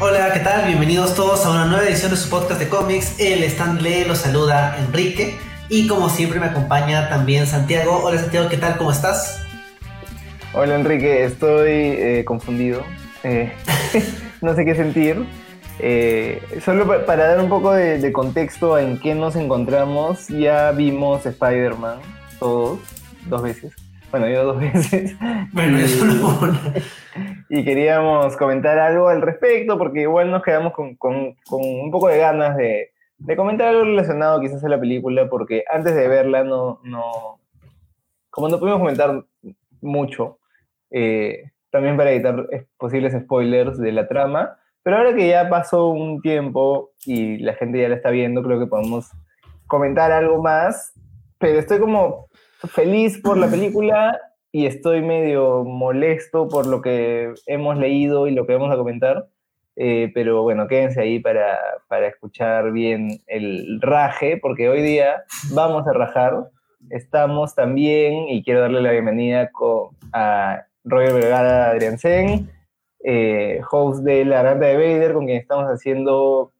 Hola, ¿qué tal? Bienvenidos todos a una nueva edición de su podcast de cómics. El stand lee los saluda Enrique y como siempre me acompaña también Santiago. Hola Santiago, ¿qué tal? ¿Cómo estás? Hola Enrique, estoy eh, confundido. Eh, no sé qué sentir. Eh, solo para dar un poco de, contexto en qué nos encontramos, ya vimos Spider-Man todos, dos veces. Bueno, yo dos veces. Bueno, eso no. Y queríamos comentar algo al respecto, porque igual nos quedamos con, un poco de ganas de, comentar algo relacionado quizás a la película, porque antes de verla no, no como no pudimos comentar mucho, eh, también para evitar posibles spoilers de la trama, pero ahora que ya pasó un tiempo y la gente ya la está viendo, creo que podemos comentar algo más. Pero estoy como feliz por la película y estoy medio molesto por lo que hemos leído y lo que vamos a comentar. Eh, pero bueno, quédense ahí para, para, escuchar bien el raje, porque hoy día vamos a rajar. Estamos también, y quiero darle la bienvenida a Roger Vergara Adrián Sen, eh, host de La Garganta de Vader, con quien estamos haciendo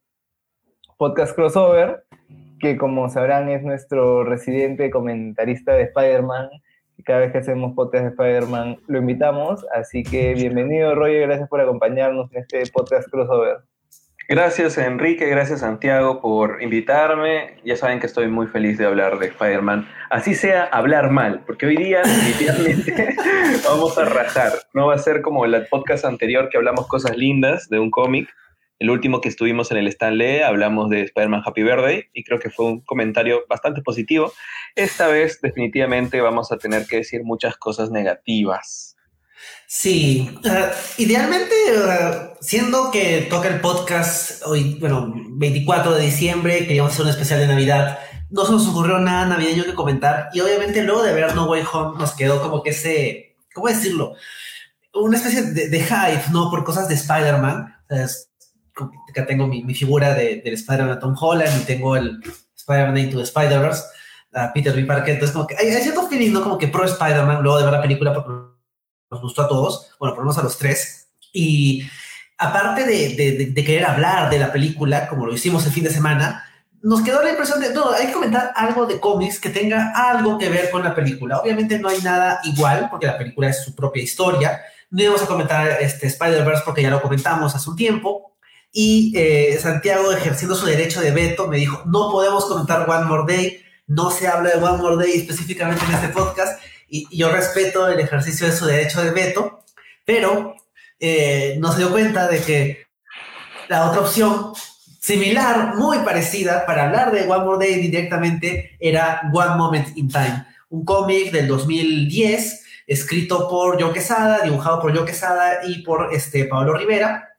podcast crossover, que como sabrán es nuestro residente comentarista de Spider-Man. Cada vez que hacemos podcast de Spider-Man lo invitamos, así que bienvenido Roger, gracias por acompañarnos en este podcast crossover. Gracias Enrique, gracias Santiago por invitarme. Ya saben que estoy muy feliz de hablar de Spider-Man. Así sea hablar mal, porque hoy día definitivamente vamos a rajar. No va a ser como el podcast anterior que hablamos cosas lindas de un cómic. El último que estuvimos en el Stanley hablamos de Spider-Man Happy Birthday y creo que fue un comentario bastante positivo. Esta vez definitivamente vamos a tener que decir muchas cosas negativas. Sí, uh, idealmente, uh, siendo que toca el podcast hoy, bueno, 24 de diciembre, queríamos hacer un especial de Navidad, no se nos ocurrió nada navideño que comentar y obviamente luego de ver No Way Home nos quedó como que ese, ¿cómo decirlo? Una especie de, hype, ¿no? Por cosas de Spider-Man. Que tengo mi, figura de, del Spider-Man Tom Holland y tengo el Spider-Man Into the Spider-Verse, Peter B. Parker. Entonces, como que hay, hay cierto feeling, ¿no? Como que pro Spider-Man, luego de ver la película, porque nos gustó a todos, bueno, por lo menos a los tres. Y aparte de, de, querer hablar de la película, como lo hicimos el fin de semana, nos quedó la impresión de, no, hay que comentar algo de cómics que tenga algo que ver con la película. Obviamente no hay nada igual, porque la película es su propia historia. No íbamos a comentar este Spider-Verse porque ya lo comentamos hace un tiempo. Y eh, Santiago, ejerciendo su derecho de veto, me dijo, no podemos comentar One More Day, no se habla de One More Day específicamente en este podcast y, yo respeto el ejercicio de su derecho de veto, pero eh, no se dio cuenta de que la otra opción similar, muy parecida, para hablar de One More Day directamente, era One Moment in Time, un cómic del 2010 escrito por Joe Quesada, dibujado por Joe Quesada y por este, Pablo Rivera,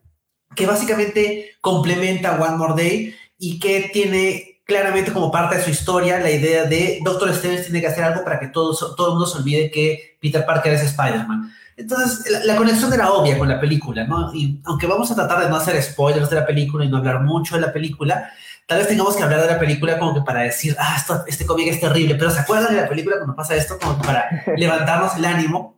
que básicamente complementa One More Day y que tiene claramente como parte de su historia la idea de Doctor Strange tiene que hacer algo para que todo, todo el mundo se olvide que Peter Parker es Spider-Man. Entonces, la, conexión era obvia con la película, ¿no? Y aunque vamos a tratar de no hacer spoilers de la película y no hablar mucho de la película, tal vez tengamos que hablar de la película como que para decir, ah, esto, este cómic es terrible, pero ¿se acuerdan de la película cuando pasa esto? Como para levantarnos el ánimo.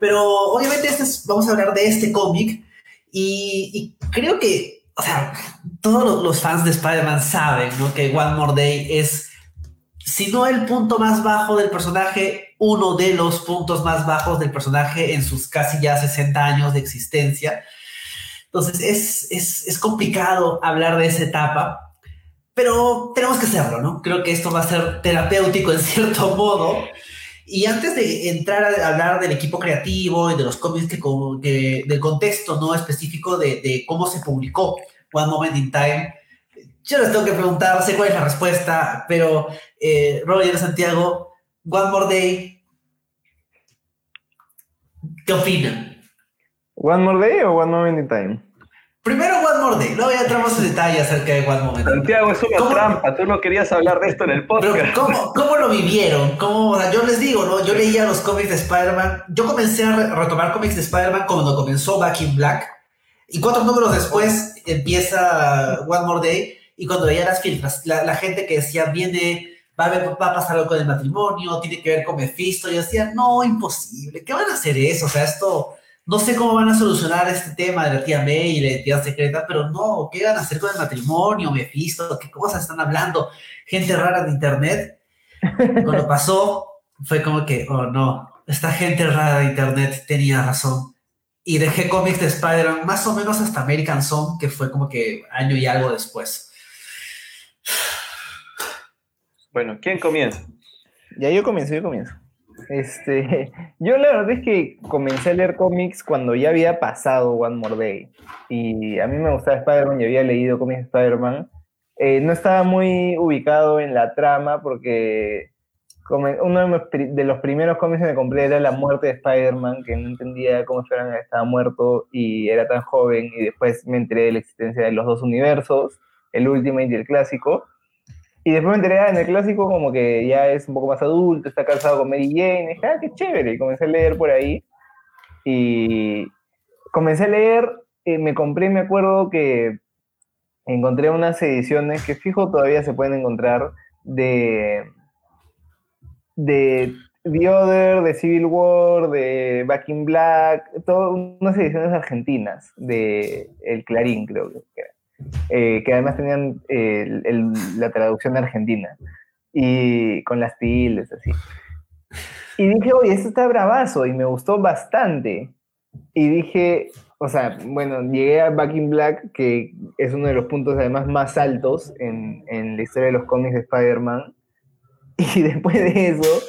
Pero obviamente este vamos a hablar de este cómic y, y creo que o sea, todos los fans de Spider-Man saben ¿no? que One More Day es, si no el punto más bajo del personaje, uno de los puntos más bajos del personaje en sus casi ya 60 años de existencia. Entonces es, es, es complicado hablar de esa etapa, pero tenemos que hacerlo, ¿no? Creo que esto va a ser terapéutico en cierto modo. Y antes de entrar a hablar del equipo creativo y de los cómics que, del contexto no específico de, de, cómo se publicó One Moment in Time, yo les tengo que preguntar, sé cuál es la respuesta, pero eh, Roger Santiago, One More Day, ¿qué opinan? ¿One More Day o One Moment in Time? Primero One More Day, luego ya entramos en detalle acerca de One Moment. Santiago, es una trampa, tú no querías hablar de esto en el podcast. ¿cómo, ¿cómo, lo vivieron? ¿Cómo, yo les digo, ¿no? Yo leía los cómics de Spider-Man, yo comencé a retomar cómics de Spider-Man cuando comenzó Back in Black, y cuatro números después empieza One More Day, y cuando veía las filtras, la, gente que decía viene va a, va a pasar algo con el matrimonio, tiene que ver con Mephisto. Y yo decía, no, imposible, ¿qué van a hacer eso? O sea, esto, no sé cómo van a solucionar este tema de la tía May y la identidad secreta, pero no, ¿qué van a hacer con el matrimonio, Mephisto? ¿Qué cosas están hablando? Gente rara de internet. Cuando pasó, fue como que, oh no, esta gente rara de internet tenía razón. Y dejé cómics de Spider-Man más o menos hasta American Song, que fue como que año y algo después. Bueno, ¿quién comienza? Ya yo comienzo, yo comienzo. Este, yo la verdad es que comencé a leer cómics cuando ya había pasado One More Day. Y a mí me gustaba Spider-Man y había leído cómics de Spider-Man. Eh, no estaba muy ubicado en la trama porque uno de los primeros cómics que me compré era La muerte de Spider-Man, que no entendía cómo Spider-Man estaba muerto y era tan joven. Y después me enteré de la existencia de los dos universos, el Ultimate y el clásico. Y después me enteré ah, en el clásico como que ya es un poco más adulto, está casado con Mary Jane, y dije, ah, qué chévere, y comencé a leer por ahí. Y comencé a leer, eh, me compré, me acuerdo que encontré unas ediciones que fijo todavía se pueden encontrar de, de The Other, de Civil War, de Back in Black, todas unas ediciones argentinas de El Clarín, creo que era. Eh, que además tenían la traducción argentina, y con las tildes, así. Y dije, oye, esto está bravazo, y me gustó bastante. Y dije, o sea, bueno, llegué a Back in Black, que es uno de los puntos además más altos en, en la historia de los cómics de Spider-Man. Y después de eso,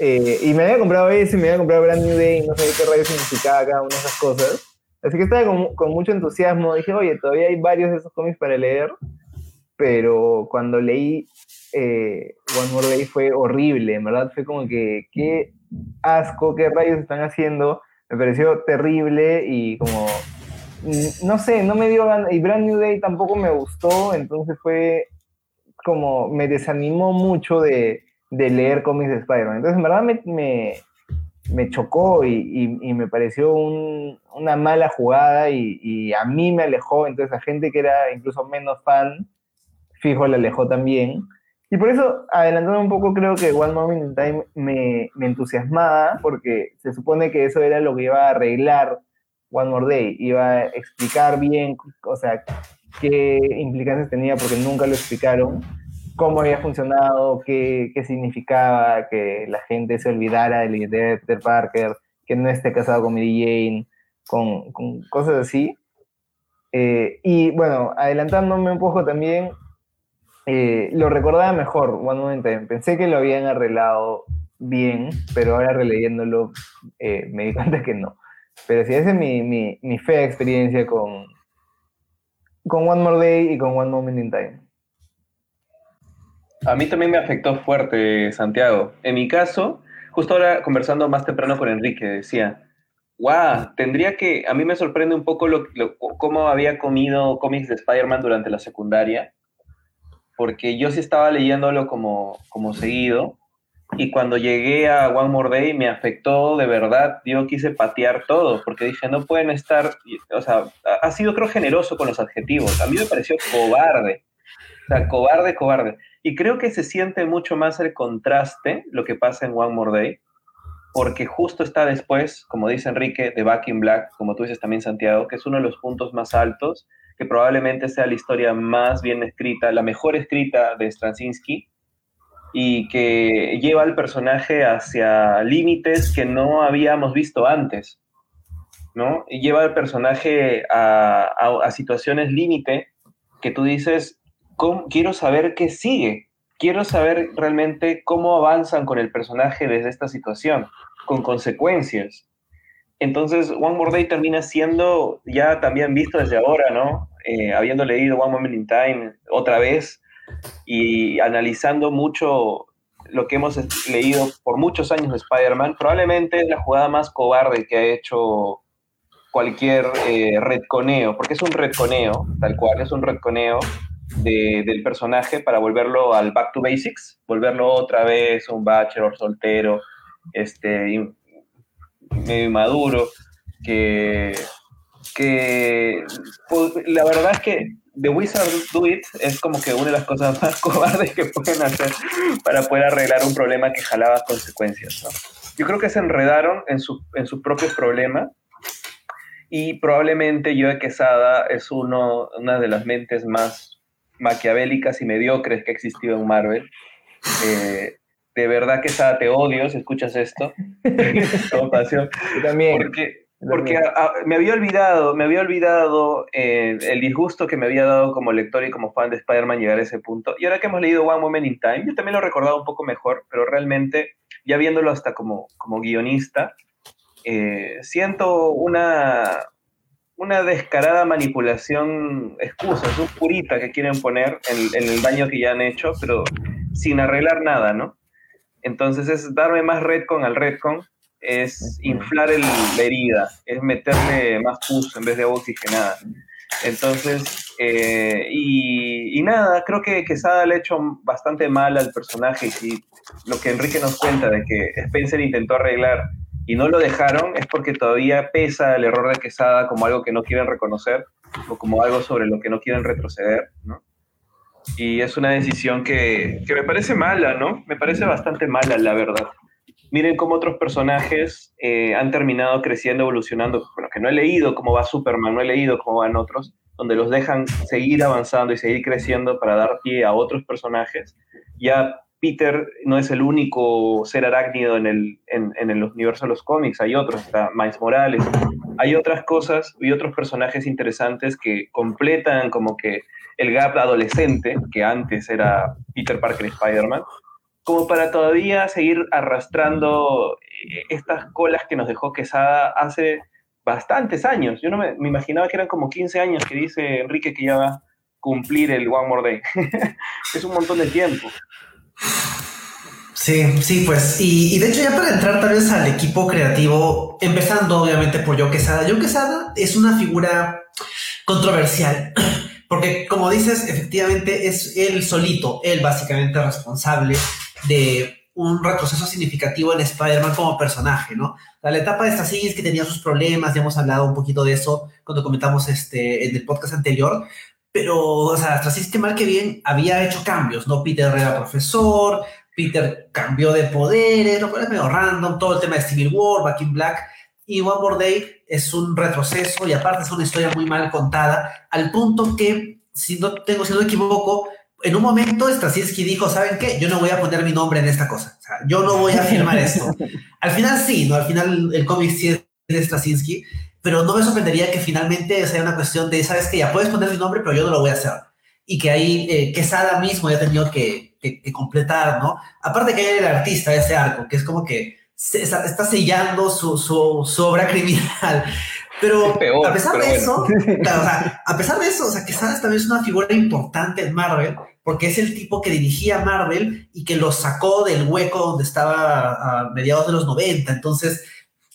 eh, y me había comprado ese, me había comprado Brand New Day, no sabía qué rayos significaba cada una de esas cosas. Así que estaba con, con, mucho entusiasmo. Dije, oye, todavía hay varios de esos cómics para leer, pero cuando leí eh, One More Day fue horrible, en verdad fue como que, qué asco, qué rayos están haciendo. Me pareció terrible y como, mm, no sé, no me dio ganas. Y Brand New Day tampoco me gustó, entonces fue como, me desanimó mucho de, de leer cómics de Spider-Man. Entonces, en verdad me me chocó y, me pareció un, una mala jugada y, a mí me alejó, entonces a gente que era incluso menos fan, fijo, le alejó también. Y por eso, adelantando un poco, creo que One Moment in Time me, me entusiasmaba, porque se supone que eso era lo que iba a arreglar One More Day, iba a explicar bien, o sea, qué implicancias tenía, porque nunca lo explicaron cómo había funcionado, qué, qué, significaba que la gente se olvidara de de Peter Parker, que no esté casado con Mary Jane, con, con cosas así. Eh, y bueno, adelantándome un poco también, eh, lo recordaba mejor One Moment Pensé que lo habían arreglado bien, pero ahora releyéndolo eh, me di cuenta que no. Pero sí, esa es mi, mi, mi fea experiencia con, con One More Day y con One Moment in Time. A mí también me afectó fuerte, Santiago. En mi caso, justo ahora conversando más temprano con Enrique, decía, wow, tendría que, a mí me sorprende un poco lo, cómo había comido cómics de Spider-Man durante la secundaria, porque yo sí estaba leyéndolo como, como seguido, y cuando llegué a One More Day me afectó de verdad, yo quise patear todo, porque dije, no pueden estar, o sea, ha sido creo generoso con los adjetivos, a mí me pareció cobarde, o sea, cobarde, cobarde. Y creo que se siente mucho más el contraste, lo que pasa en One More Day, porque justo está después, como dice Enrique, de Back in Black, como tú dices también, Santiago, que es uno de los puntos más altos, que probablemente sea la historia más bien escrita, la mejor escrita de Straczynski, y que lleva al personaje hacia límites que no habíamos visto antes, ¿no? Y lleva al personaje a, a situaciones límite que tú dices, quiero saber qué sigue. Quiero saber realmente cómo avanzan con el personaje desde esta situación, con consecuencias. Entonces, One More Day termina siendo ya también visto desde ahora, ¿no? Eh, habiendo leído One Moment in Time otra vez y analizando mucho lo que hemos leído por muchos años de Spider-Man, probablemente es la jugada más cobarde que ha hecho cualquier eh, redconeo, porque es un redconeo, tal cual, es un redconeo del personaje para volverlo al back to basics, volverlo otra vez un bachelor soltero, este, medio inmaduro, que, que pues, la verdad es que The Wizard Do It es como que una de las cosas más cobardes que pueden hacer para poder arreglar un problema que jalaba consecuencias. ¿no? Yo creo que se enredaron en, su, en sus propios problemas y probablemente Joe Quesada es uno, una de las mentes más maquiavélicas y mediocres que ha existido en Marvel. Eh, de verdad Quesada te odio si escuchas esto. Con pasión. Yo también. Porque, porque a- a- me había olvidado, me había olvidado eh, el disgusto que me había dado como lector y como fan de Spider-Man llegar a ese punto. Y ahora que hemos leído One Moment in Time, yo también lo he recordado un poco mejor, pero realmente, ya viéndolo hasta como, como guionista, eh, siento una, una descarada manipulación, excusas, un purita que quieren poner en, en el daño que ya han hecho, pero sin arreglar nada, ¿no? Entonces es darme más redcon al redcon, es inflar el- la herida, es meterle más pus en vez de agua oxigenada. Entonces, eh, y, y nada, creo que Quesada le ha hecho bastante mal al personaje y lo que Enrique nos cuenta de que Spencer intentó arreglar y no lo dejaron es porque todavía pesa el error de Quesada como algo que no quieren reconocer o como algo sobre lo que no quieren retroceder, ¿no? Y es una decisión que, que me parece mala, ¿no? Me parece bastante mala, la verdad. Miren cómo otros personajes eh, han terminado creciendo, evolucionando. Bueno, que no he leído cómo va Superman, no he leído cómo van otros, donde los dejan seguir avanzando y seguir creciendo para dar pie a otros personajes. Ya Peter no es el único ser arácnido en el, en, universo de los cómics, hay otros, está Miles Morales, hay otras cosas y otros personajes interesantes que completan como que el gap adolescente, que antes era Peter Parker y Spider-Man, como para todavía seguir arrastrando eh, estas colas que nos dejó Quesada hace bastantes años. Yo no me, me imaginaba que eran como 15 años que dice Enrique que ya va a cumplir el One More Day. es un montón de tiempo. Sí, sí, pues. Y, y de hecho, ya para entrar tal vez al equipo creativo, empezando obviamente por Joe Quesada. Joe Quesada es una figura controversial, porque como dices, efectivamente es él solito, él básicamente responsable de un retroceso significativo en Spider-Man como personaje, ¿no? La etapa de Straczynski que tenía sus problemas, ya hemos hablado un poquito de eso cuando comentamos este en el podcast anterior, pero, o sea, Straczynski mal que bien había hecho cambios, ¿no? Peter era profesor, Peter cambió de poderes, lo cual es medio random, todo el tema de Civil War, Back in Black, y One More Day es un retroceso y aparte es una historia muy mal contada, al punto que, si no tengo, si no me equivoco, en un momento Straczynski dijo, ¿saben qué? Yo no voy a poner mi nombre en esta cosa, o sea, yo no voy a firmar esto. Al final sí, ¿no? Al final el cómic sí es de Straczynski, pero no me sorprendería que finalmente sea una cuestión de, ¿sabes qué? Ya puedes poner mi nombre, pero yo no lo voy a hacer. Y que ahí eh, Quesada mismo ya ha tenido que, que, que, completar, ¿no? Aparte que hay el artista de ese arco, que es como que se, está, está, sellando su, su, su, obra criminal. Pero peor, a pesar pero de bueno. eso, claro, o sea, a pesar de eso, o sea, Quesada también es una figura importante en Marvel, porque es el tipo que dirigía Marvel y que lo sacó del hueco donde estaba a mediados de los 90. Entonces,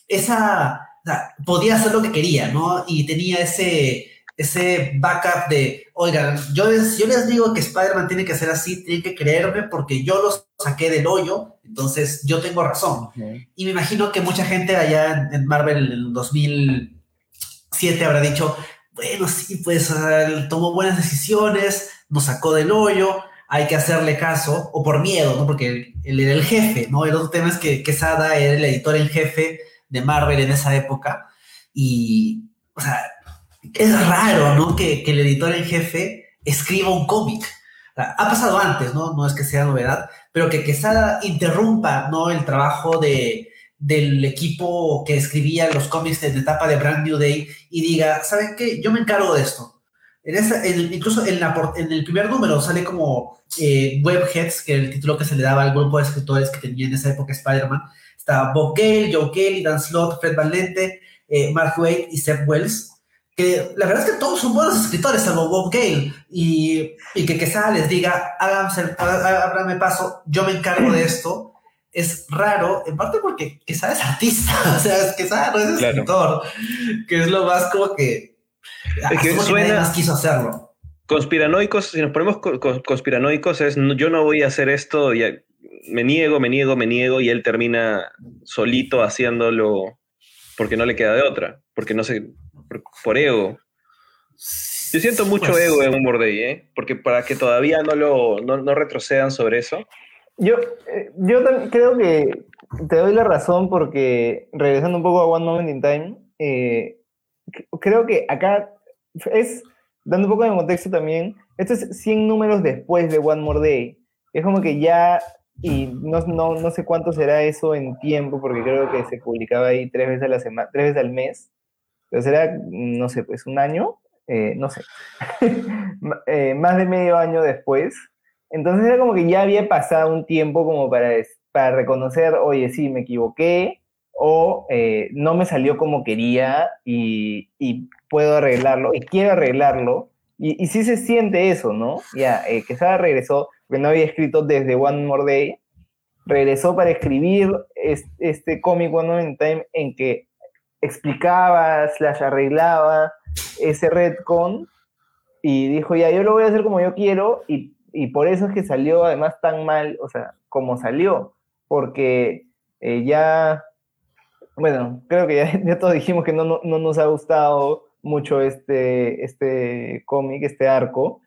esa o sea, podía hacer lo que quería, ¿no? Y tenía ese, ese backup de, oigan, yo les, yo les digo que Spider-Man tiene que ser así, tienen que creerme porque yo los saqué del hoyo, entonces yo tengo razón. Okay. Y me imagino que mucha gente allá en Marvel en el 2007 habrá dicho, bueno, sí, pues uh, tomó buenas decisiones, nos sacó del hoyo, hay que hacerle caso, o por miedo, ¿no? Porque él era el jefe, ¿no? El otro tema es que Quesada era el editor en jefe de Marvel en esa época, y, o sea, es raro, ¿no? Que, que el editor en jefe escriba un cómic. Ha pasado antes, ¿no? No es que sea novedad, pero que Quesada interrumpa, ¿no? El trabajo de, del equipo que escribía los cómics de, de etapa de Brand New Day y diga, ¿saben qué? Yo me encargo de esto. En esa, en, incluso en, la, en, el primer número sale como eh, Webheads, que era el título que se le daba al grupo de escritores que tenía en esa época Spider-Man. Está Bob Gale, Joe Kelly, Dan Slott, Fred Van Lente, eh, Mark Waid y Seth Wells que la verdad es que todos son buenos escritores, salvo Bob Gale, y, y que Quesada les diga, háganme paso, yo me encargo de esto, es raro, en parte porque Quesada es artista, o sea, Quesada no es claro. escritor, que es lo más como que... Es que suena... nadie más quiso hacerlo. Conspiranoicos, si nos ponemos conspiranoicos, es yo no voy a hacer esto, y me niego, me niego, me niego, y él termina solito haciéndolo porque no le queda de otra, porque no se por, por ego. Yo siento mucho Pues- ego en Humor Day, ¿eh? Porque para que todavía no lo no, no retrocedan sobre eso. Yo, eh, yo creo que te doy la razón porque, regresando un poco a One Moment in Time, eh, creo que acá es, dando un poco de contexto también, esto es 100 números después de One More Day. Es como que ya, y no, no, no sé cuánto será eso en tiempo, porque creo que se publicaba ahí tres veces a la semana, tres veces al mes, pero será, no sé, pues un año, eh, no sé, eh, más de medio año después. Entonces era como que ya había pasado un tiempo como para, para reconocer, oye, sí, me equivoqué, o eh, no me salió como quería y puedo arreglarlo, y quiero arreglarlo. Y, y sí se siente eso, ¿no? Ya, eh, Quesada regresó, porque no había escrito desde One More Day, regresó para escribir es- este cómic One in Time en que explicaba, slash arreglaba ese retcon y dijo, ya, yo lo voy a hacer como yo quiero y, y por eso es que salió además tan mal, o sea, como salió, porque eh, ya, bueno, creo que ya, ya todos dijimos que no, no, no nos ha gustado mucho este, este cómic, este arco.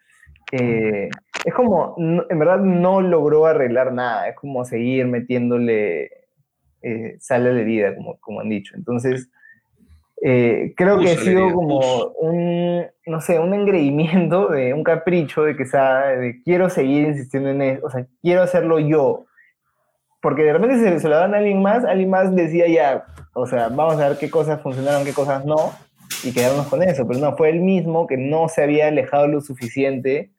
Eh, es como, no- en verdad no logró arreglar nada, es como seguir metiéndole eh, sal a la herida, como, como han dicho. Entonces, eh, creo que ha sido herida, como un, no sé, un engreimiento, de un capricho de que de quiero seguir insistiendo en eso, o sea, quiero hacerlo yo. Porque de repente se, se lo dan a alguien más, alguien más decía ya, o sea, vamos a ver qué cosas funcionaron, qué cosas no, y quedarnos con eso. Pero no, fue él mismo que no se había alejado lo suficiente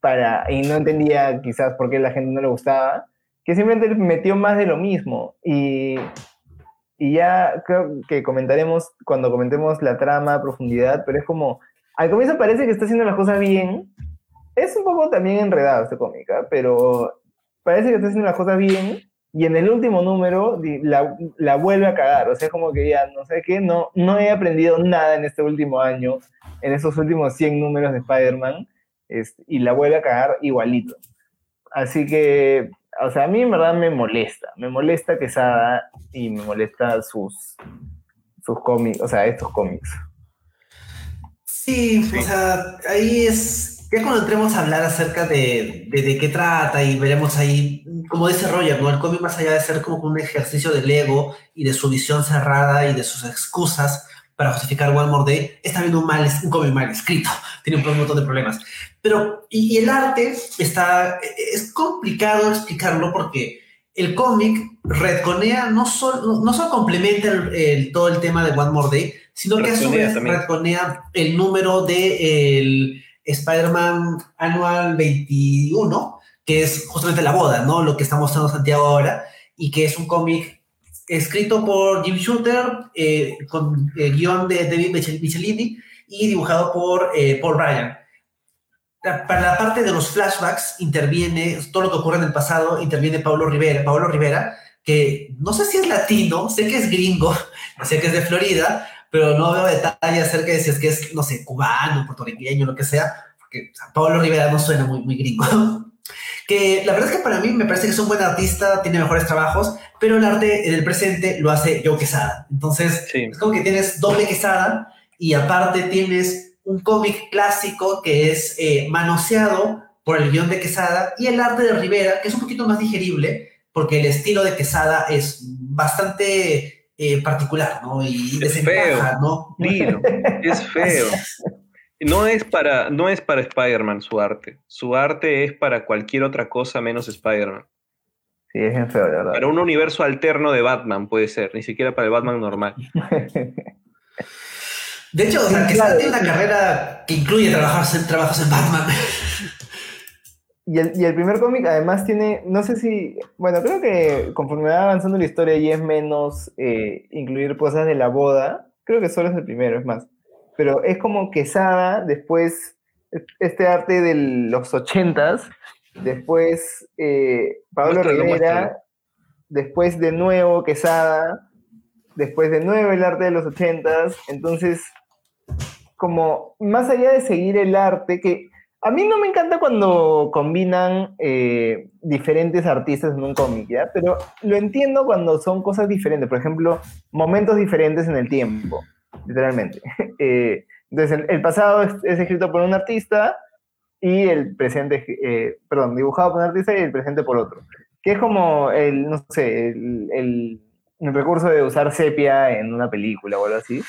para, y no entendía quizás por qué la gente no le gustaba, que simplemente metió más de lo mismo. Y, y ya creo que comentaremos cuando comentemos la trama a profundidad, pero es como, al comienzo parece que está haciendo las cosas bien, es un poco también enredado este cómic, ¿ah? pero parece que está haciendo las cosas bien, y en el último número la, la vuelve a cagar, o sea, como que ya, no sé qué, no, no he aprendido nada en este último año, en esos últimos 100 números de Spider-Man, y la vuelve a cagar igualito. Así que, o sea, a mí en verdad me molesta, me molesta Quesada y me molesta sus, sus cómics, o sea, estos cómics. Sí, Sí. o sea, ahí es. Ya cuando entremos a hablar acerca de, de, de qué trata y veremos ahí, como dice Roger, ¿no? El cómic más allá de ser como un ejercicio del ego y de su visión cerrada y de sus excusas para justificar One More Day, es también un, mal, un cómic mal escrito, tiene un montón de problemas. Pero, y, y el arte está, es complicado explicarlo porque el cómic retconea, no solo, no solo complementa el- el- todo el tema de One More Day, sino que a su vez retconea el número de el Spider-Man Annual 21, que es justamente la boda, ¿no? Lo que está mostrando Santiago ahora, y que es un cómic escrito por Jim Shooter, eh, con eh, guion de David Michel- Michelini y dibujado por eh, Paul Ryan. Para la parte de los flashbacks interviene, todo lo que ocurre en el pasado, interviene Pablo Rivera, Pablo Rivera, que no sé si es latino, sé que es gringo, sé que es de Florida, pero no veo detalles acerca de si es que es, no sé, cubano, puertorriqueño, lo que sea, porque sea, Pablo Rivera no suena muy, muy gringo. que la verdad es que para mí me parece que es un buen artista, tiene mejores trabajos, pero el arte en el presente lo hace Joe Quesada. Entonces, Sí. es como que tienes doble Quesada y aparte tienes un cómic clásico que es eh, manoseado por el guion de Quesada y el arte de Rivera, que es un poquito más digerible, porque el estilo de Quesada es bastante eh, particular, ¿no? Y Es desencaja, feo. ¿no? Es feo. No es para, no es para Spider-Man su arte. Su arte es para cualquier otra cosa menos Spider-Man. Sí, es bien feo, verdad. Para un universo alterno de Batman puede ser, ni siquiera para el Batman normal. De hecho, o sea, Sí, Quesada tiene una carrera que incluye trabajos en, trabajos en Batman. Y el, y el primer cómic además tiene, no sé si, bueno, creo que conforme va avanzando la historia y es menos eh, incluir cosas de la boda, creo que solo es el primero, es más. Pero es como Quesada, después este arte de los ochentas, después eh, Pablo Muéstralo, Rivera, muéstralo. después de nuevo Quesada, después de nuevo el arte de los ochentas, entonces como más allá de seguir el arte, que a mí no me encanta cuando combinan eh, diferentes artistas en un cómic, ¿ya? Pero lo entiendo cuando son cosas diferentes, por ejemplo, momentos diferentes en el tiempo, literalmente. Eh, Entonces, el, pasado es, escrito por un artista y el presente, eh, perdón, dibujado por un artista y el presente por otro. Que es como el, no sé, el, recurso de usar sepia en una película o algo así.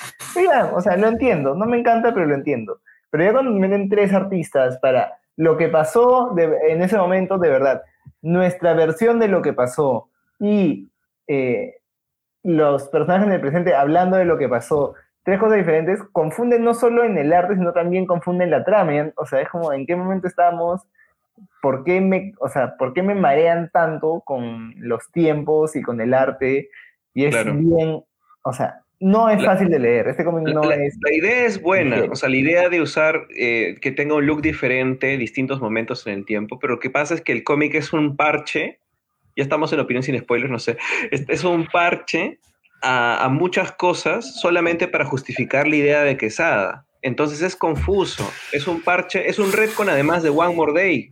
o sea, lo entiendo, no me encanta, pero lo entiendo. Pero ya cuando meten tres artistas para lo que pasó en ese momento, de verdad, nuestra versión de lo que pasó y eh, los personajes en el presente hablando de lo que pasó, tres cosas diferentes, confunden no solo en el arte, sino también confunden la trama. O sea, es como en qué momento estamos, por qué me, o sea, por qué me marean tanto con los tiempos y con el arte. Y es bien, o sea, no es fácil de leer. Este cómic no la, es. La idea es buena, o sea, la idea de usar eh, que tenga un look diferente, distintos momentos en el tiempo, pero lo que pasa es que el cómic es un parche. Ya estamos en opinión sin spoilers, no sé. es un parche a, muchas cosas solamente para justificar la idea de Quesada. Entonces es confuso, es un parche, es un retcon además de One More Day,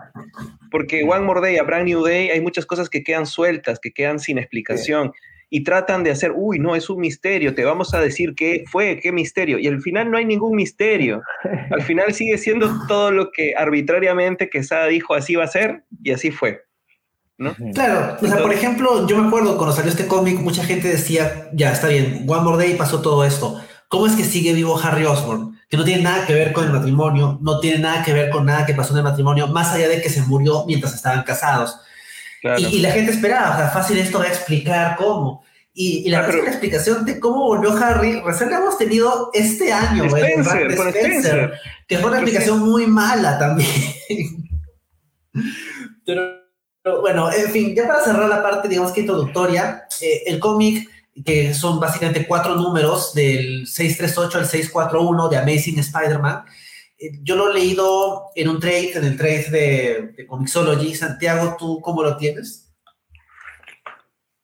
porque One More Day a Brand New Day hay muchas cosas que quedan sueltas, que quedan sin explicación y tratan de hacer, uy, no, es un misterio, te vamos a decir qué fue, qué misterio, y al final no hay ningún misterio, al final sigue siendo todo lo que arbitrariamente Quesada dijo así va a ser y así fue. Claro, o sea, por ejemplo, yo me acuerdo cuando salió este cómic, mucha gente decía, ya está bien, One More Day pasó todo esto. ¿Cómo es que sigue vivo Harry Osborn? Que no tiene nada que ver con el matrimonio, no tiene nada que ver con nada que pasó en el matrimonio, más allá de que se murió mientras estaban casados. Y, la gente esperaba, o sea, fácil esto va a explicar cómo. Y, la, explicación de cómo volvió Harry, recién la hemos tenido este año, Spencer, que fue una explicación muy mala también. Pero bueno, en fin, ya para cerrar la parte, digamos que introductoria, eh, el cómic, que son básicamente cuatro números, del 638 al 641 de Amazing Spider-Man, eh, yo lo he leído en un trade, en el trade de, de Comixology. Santiago, ¿tú cómo lo tienes?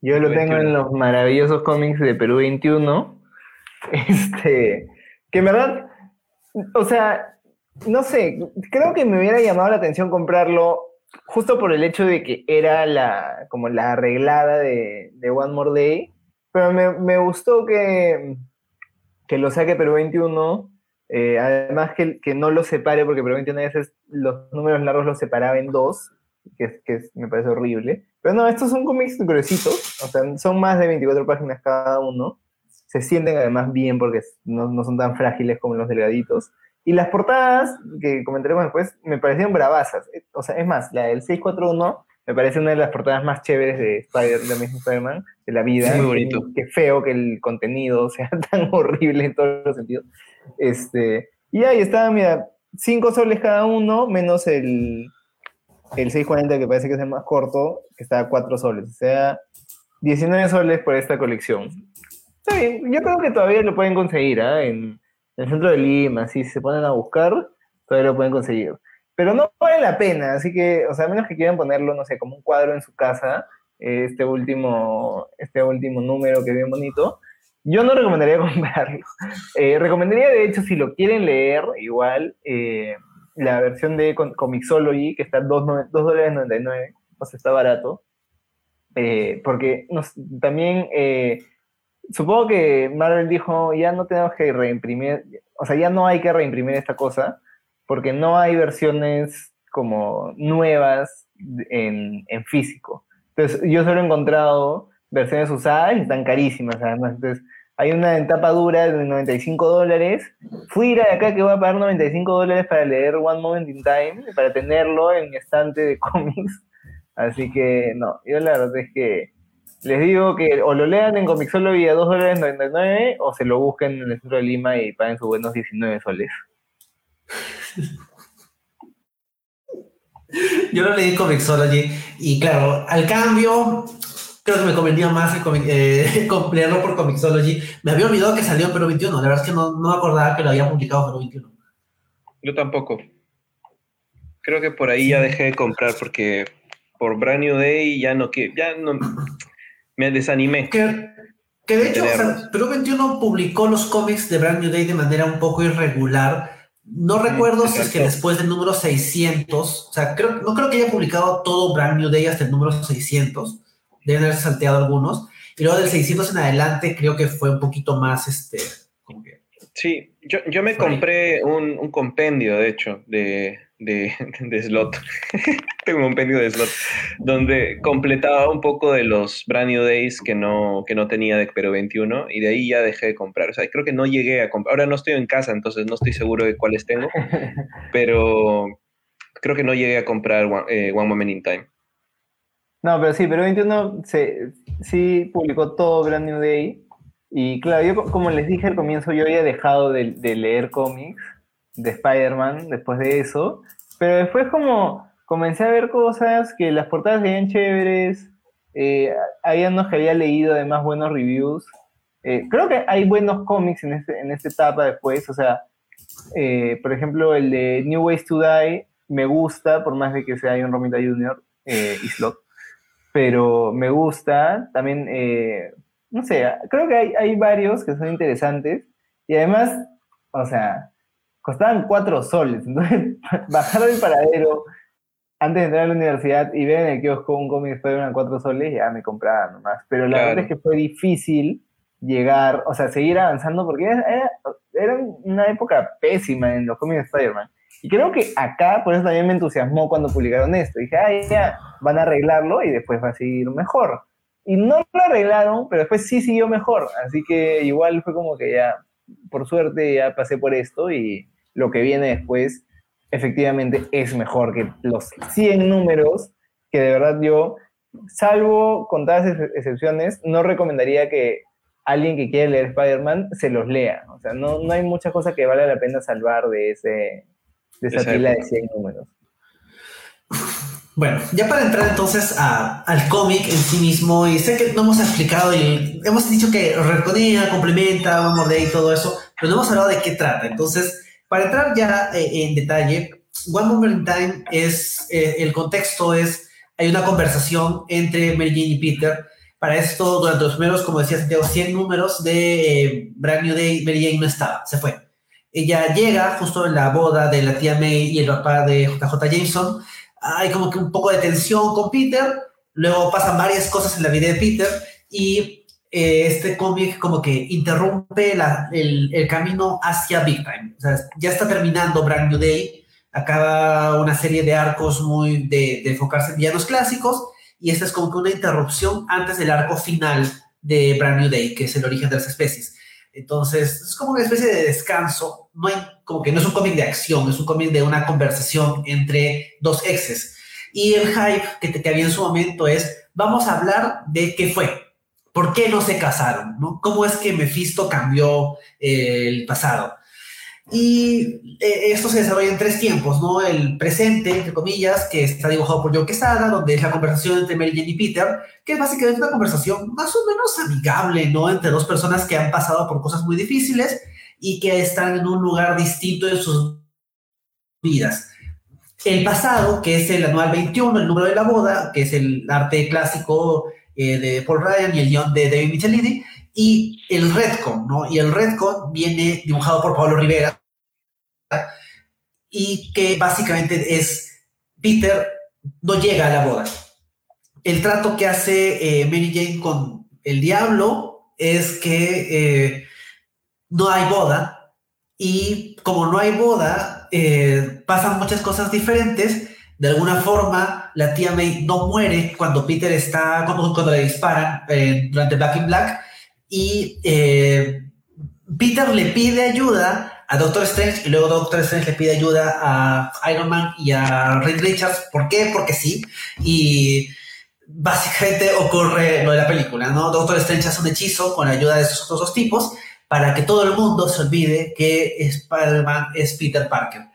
Yo lo tengo en los maravillosos cómics de Perú 21. Este, que en verdad, o sea, no sé, creo que me hubiera llamado la atención comprarlo justo por el hecho de que era la, como la arreglada de, One More Day, pero me, gustó que, que lo saque Perú 21, eh, además que, que, no lo separe, porque Perú 21 a veces los números largos los separaba en dos, que, que me parece horrible. Pero no, estos son cómics gruesitos, o sea, son más de 24 páginas cada uno. Se sienten además bien porque no, no son tan frágiles como los delgaditos. Y las portadas, que comentaremos después, me parecieron bravasas. O sea, es más, la del 641 me parece una de las portadas más chéveres de Spider, de Amazing Spider-Man, de la vida. muy bonito. Qué feo que el contenido sea tan horrible en todos los sentidos. Este, y ahí está, mira, 5 soles cada uno, menos el, el 640 que parece que es el más corto, que está a 4 soles. O sea, 19 soles por esta colección. Está bien, yo creo que todavía lo pueden conseguir, ¿ah? En, en el centro de Lima, si se ponen a buscar, todavía lo pueden conseguir. Pero no vale la pena, así que, o sea, a menos que quieran ponerlo, no sé, como un cuadro en su casa, este último, este último número que es bien bonito, yo no recomendaría comprarlo. Eh, recomendaría, de hecho, si lo quieren leer, igual, eh, la versión de Comixology, que está 2 dólares 99, o sea, está barato. Eh, porque también supongo que Marvel dijo, ya no tenemos que reimprimir, o sea, ya no hay que reimprimir esta cosa, porque no hay versiones como nuevas en, físico. Entonces, yo solo he encontrado versiones usadas y están carísimas. Entonces, hay una en tapa dura de 95 dólares. Fui de acá que voy a pagar 95 dólares para leer One Moment in Time, para tenerlo en mi estante de cómics. Así que, no, yo la verdad es que les digo que o lo lean en Comixology a 2 dólares 99 o se lo busquen en el centro de Lima y paguen sus buenos 19 soles. Yo lo leí en Comixology y claro, al cambio, creo que me convenía más eh, por Comixology. Me había olvidado que salió en Perú 21, la verdad es que no, no me acordaba que lo había publicado Perú 21. Yo tampoco. Creo que por ahí ya dejé de comprar porque por Brand New Day ya no, ya no, me desanimé. Que, que de hecho, Perú 21 publicó los cómics de Brand New Day de manera un poco irregular. No recuerdo si es que después del número 600, o sea, creo, no creo que haya publicado todo Brand New Day hasta el número 600, deben haber salteado algunos, y luego del 600 en adelante creo que fue un poquito más, este, como que Sí, yo, yo me compré un, un, compendio, de hecho, de, de, de slot. Tengo un compendio de slot, donde completaba un poco de los Brand New Days que no, que no tenía de Pero 21 y de ahí ya dejé de comprar. O sea, creo que no llegué a comprar. Ahora no estoy en casa, entonces no estoy seguro de cuáles tengo, pero creo que no llegué a comprar One, eh, One Moment in Time. No, pero sí, pero 21 se, sí publicó todo Brand New Day. Y claro, yo como les dije al comienzo, yo había dejado de, de leer cómics de Spider-Man después de eso. Pero después como comencé a ver cosas que las portadas veían chéveres. Eh, había unos que había leído además buenos reviews. Eh, creo que hay buenos cómics en, este, en esta etapa después. O sea, eh, por ejemplo, el de New Ways to Die me gusta, por más de que sea John Romita Jr. Eh, y Slot pero me gusta. También, no sé, creo que hay, hay, varios que son interesantes y además, o sea, costaban cuatro soles. Entonces, bajar del paradero antes de entrar a la universidad y ver en el kiosco un cómic de a cuatro soles, ya me compraba nomás. Pero la claro. verdad es que fue difícil llegar, o sea, seguir avanzando porque era, era una época pésima en los cómics de Spider-Man. Y creo que acá, por eso también me entusiasmó cuando publicaron esto. Dije, ah, ya, van a arreglarlo y después va a seguir mejor. Y no lo arreglaron, pero después sí siguió mejor. Así que igual fue como que ya, por suerte ya pasé por esto y lo que viene después efectivamente es mejor que los 100 números que de verdad yo, salvo contadas excepciones, no recomendaría que alguien que quiera leer Spider-Man se los lea. O sea, no, no hay mucha cosa que valga la pena salvar de ese, de esa pila de 100 números. Bueno, ya para entrar entonces a, al cómic en sí mismo, y sé que no hemos explicado y hemos dicho que reconía, complementa, vamos de y todo eso, pero no hemos hablado de qué trata. Entonces, para entrar ya eh, en detalle, One Moment in Time es, eh, el contexto es, hay una conversación entre Mary Jane y Peter. Para esto, durante los primeros, como decía Santiago, 100 números de eh, Brand New Day, Mary Jane no estaba, se fue. Ella llega justo en la boda de la tía May y el papá de JJ Jameson. Hay como que un poco de tensión con Peter. Luego pasan varias cosas en la vida de Peter y eh, este cómic como que interrumpe el, el, camino hacia Big Time. O sea, ya está terminando Brand New Day. Acaba una serie de arcos muy de, de enfocarse en villanos clásicos y esta es como que una interrupción antes del arco final de Brand New Day, que es el origen de las especies. Entonces, es como una especie de descanso. No hay, como que no es un cómic de acción, es un cómic de una conversación entre dos exes. Y el hype que, que había en su momento es, vamos a hablar de qué fue, por qué no se casaron, ¿no? ¿Cómo es que Mephisto cambió eh, el pasado? Y eh, esto se desarrolla en tres tiempos, ¿no? El presente, entre comillas, que está dibujado por Joe Quesada, donde es la conversación entre Mary Jane y Peter, que es básicamente una conversación más o menos amigable, ¿no? Entre dos personas que han pasado por cosas muy difíciles y que están en un lugar distinto de sus vidas. El pasado, que es el anual 21, el número de la boda, que es el arte clásico eh, de Paul Ryan y el guion de David Michelini, y el Redcon, ¿no? Y el Redcon viene dibujado por Pablo Rivera y que básicamente es Peter no llega a la boda. El trato que hace eh, Mary Jane con el diablo es que eh, no hay boda y como no hay boda, pasan muchas cosas diferentes. De alguna forma, la tía May no muere cuando Peter está, cuando, le disparan durante Black in Black y eh, Peter le pide ayuda a Doctor Strange y luego Doctor Strange le pide ayuda a Iron Man y a Reed Richards. ¿Por qué? Porque sí. Y básicamente ocurre lo de la película, ¿no? Doctor Strange hace un hechizo con la ayuda de esos otros dos tipos para que todo el mundo se olvide que Spider-Man es Peter Parker.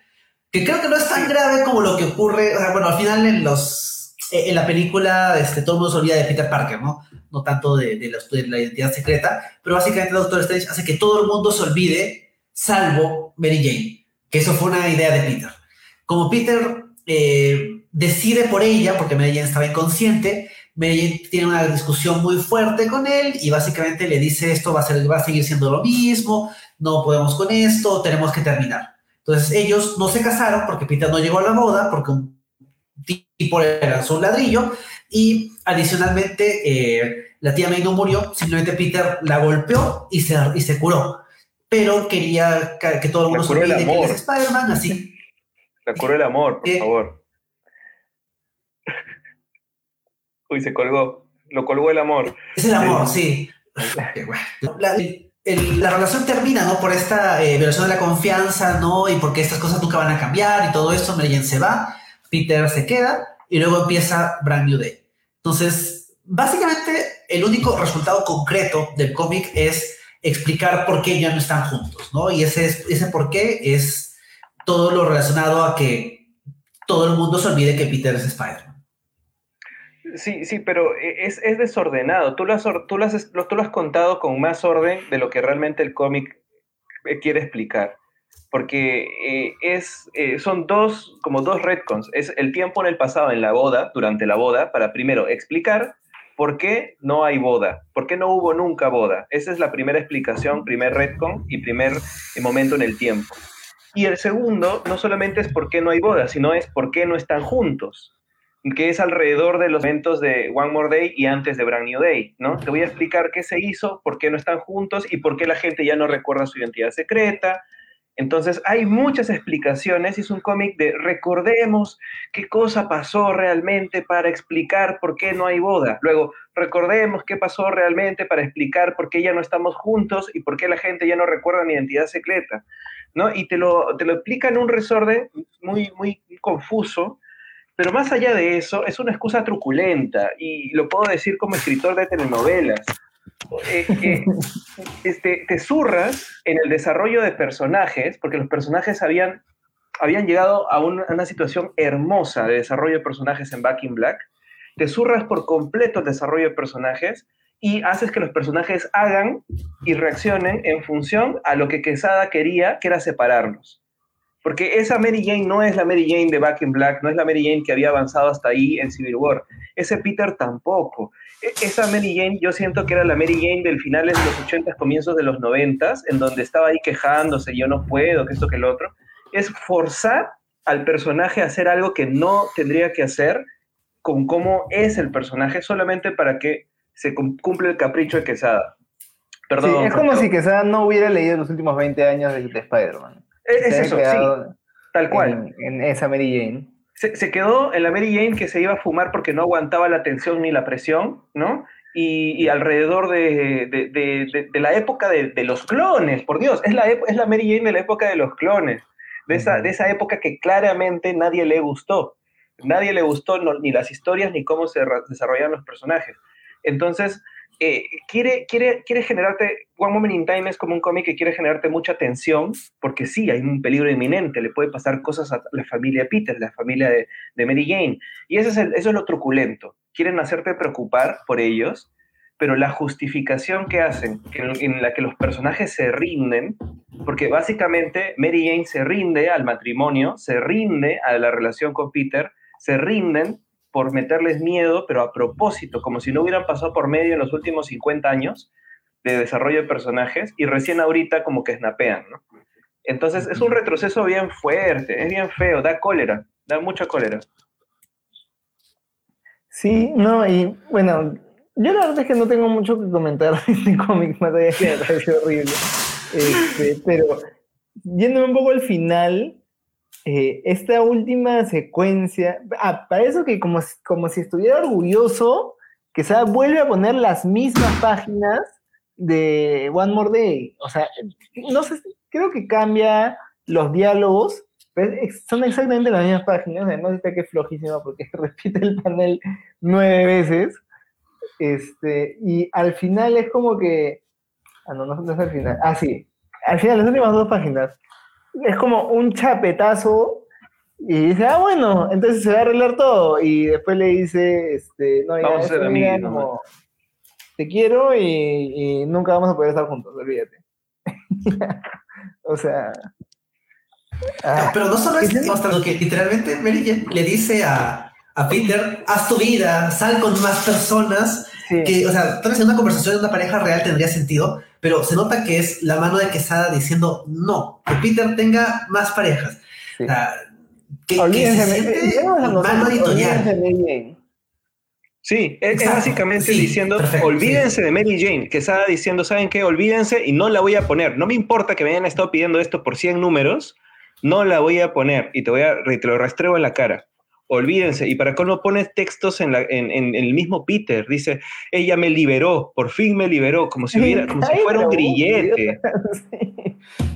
Que creo que no es tan grave como lo que ocurre, o sea, bueno, al final en los en la película este, todo el mundo se olvida de Peter Parker, ¿no? No tanto de, de, la, de, la, identidad secreta, pero básicamente Doctor Strange hace que todo el mundo se olvide, salvo Mary Jane, que eso fue una idea de Peter. Como Peter eh, decide por ella, porque Mary Jane estaba inconsciente, Mary Jane tiene una discusión muy fuerte con él y básicamente le dice esto va a, ser, va a seguir siendo lo mismo, no podemos con esto, tenemos que terminar. Entonces ellos no se casaron porque Peter no llegó a la boda, porque un tipo era su ladrillo y adicionalmente eh, la tía May no murió, simplemente Peter la golpeó y se, y se curó. pero quería que todo el mundo olvide que es Spider-Man, así. La curó el amor, por favor. Uy, se colgó. Lo colgó el amor. Es el amor, sí. La, la, relación termina, ¿no? Por esta eh, violación de la confianza, ¿no? Y porque estas cosas nunca van a cambiar y todo esto. Mary se va, Peter se queda y luego empieza Brand New Day. Entonces, básicamente, el único resultado concreto del cómic es explicar por qué ya no están juntos, ¿no? Y ese, ese por qué es todo lo relacionado a que todo el mundo se olvide que Peter es Spider-Man. Sí, sí, pero e, es, desordenado. Tú lo, has, tú, lo has, contado con más orden de lo que realmente el cómic eh, quiere explicar. Porque eh, es, eh, son dos, como dos retcons. Es el tiempo en el pasado, en la boda, durante la boda, para primero explicar por qué no hay boda, por qué no hubo nunca boda. Esa es la primera explicación, primer retcon y primer momento en el tiempo. Y el segundo no solamente es por qué no hay boda, sino es por qué no están juntos que es alrededor de los eventos de One More Day y antes de Brand New Day, ¿no? Te voy a explicar qué se hizo, por qué no están juntos y por qué la gente ya no recuerda su identidad secreta. Entonces, hay muchas explicaciones es un cómic de recordemos qué cosa pasó realmente para explicar por qué no hay boda. Luego, recordemos qué pasó realmente para explicar por qué ya no estamos juntos y por qué la gente ya no recuerda mi identidad secreta, ¿no? Y te lo, te lo explica en un resorden muy, muy confuso, pero más allá de eso, es una excusa truculenta, y lo puedo decir como escritor de telenovelas. Eh, este, te zurras en el desarrollo de personajes, porque los personajes habían, habían llegado a una, situación hermosa de desarrollo de personajes en Back in Black. Te zurras por completo el desarrollo de personajes y haces que los personajes hagan y reaccionen en función a lo que Quesada quería, que era separarlos. Porque esa Mary Jane no es la Mary Jane de Back in Black, no es la Mary Jane que había avanzado hasta ahí en Civil War. Ese Peter tampoco. E, esa Mary Jane yo siento que era la Mary Jane del finales de los 80, comienzos de los 90, en donde estaba ahí quejándose, yo no puedo, que esto, que lo otro. Es forzar al personaje a hacer algo que no tendría que hacer con cómo es el personaje, solamente para que se cumpla el capricho de Quesada. Perdón. es como si Quesada no hubiera leído los últimos 20 años de Spider-Man. Es, eso, sí. Tal cual. En, esa Mary Jane. Se, quedó en la Mary Jane que se iba a fumar porque no aguantaba la tensión ni la presión, ¿no? Y, alrededor de, la época de, los clones, por Dios, es la, es la Mary Jane de la época de los clones, de esa, de esa época que claramente nadie le gustó. Nadie le gustó ni las historias ni cómo se desarrollaban los personajes. Entonces, eh, quiere, quiere, quiere generarte, One Moment in Time es como un cómic que quiere generarte mucha tensión, porque sí, hay un peligro inminente, le puede pasar cosas a la familia Peter, la familia de, Mary Jane, y eso es, eso es lo truculento, quieren hacerte preocupar por ellos, pero la justificación que hacen, en la que los personajes se rinden, porque básicamente Mary Jane se rinde al matrimonio, se rinde a la relación con Peter, se rinden por meterles miedo, pero a propósito, como si no hubieran pasado por medio en los últimos 50 años de desarrollo de personajes y recién ahorita como que snapean, ¿no? Entonces es un retroceso bien fuerte, es bien feo, da cólera, da mucha cólera. Sí, no, y bueno, yo la verdad es que no tengo mucho que comentar de este cómic, más allá que me parece horrible. Este, pero yéndome un poco al final, eh, esta última secuencia, ah, para eso que como, como si estuviera orgulloso, que se vuelve a poner las mismas páginas de One More Day. O sea, no sé, creo que cambia los diálogos, son exactamente las mismas páginas, además está que es flojísimo porque repite el panel nueve veces. Este, y al final es como que. Ah, no, no es al final. Ah, sí. Al final, las últimas dos páginas es como un chapetazo y dice, ah, bueno, entonces se va a arreglar todo. Y después le dice, este, no, vamos a ser amigos. te quiero y, nunca vamos a poder estar juntos, olvídate. o sea. Ah. pero no solo es mostrando que literalmente Mary Jane le dice a, a Peter, haz tu vida, sal con más personas. Que, o sea, tal vez en una conversación de una pareja real tendría sentido, pero se nota que es la mano de Quesada diciendo no, que Peter tenga más parejas. Sí. O sea, que, olvídense, que se mano Sí, Sí, es, básicamente diciendo, olvídense de Mary Jane, que estaba diciendo, ¿saben qué? Olvídense y no la voy a poner. No me importa que me hayan estado pidiendo esto por 100 números, no la voy a poner y te, voy a, te lo rastreo en la cara. Olvídense. Y para no pones textos en, el mismo Peter. Dice, ella me liberó, por fin me liberó, como si, hubiera, como si fuera un grillete.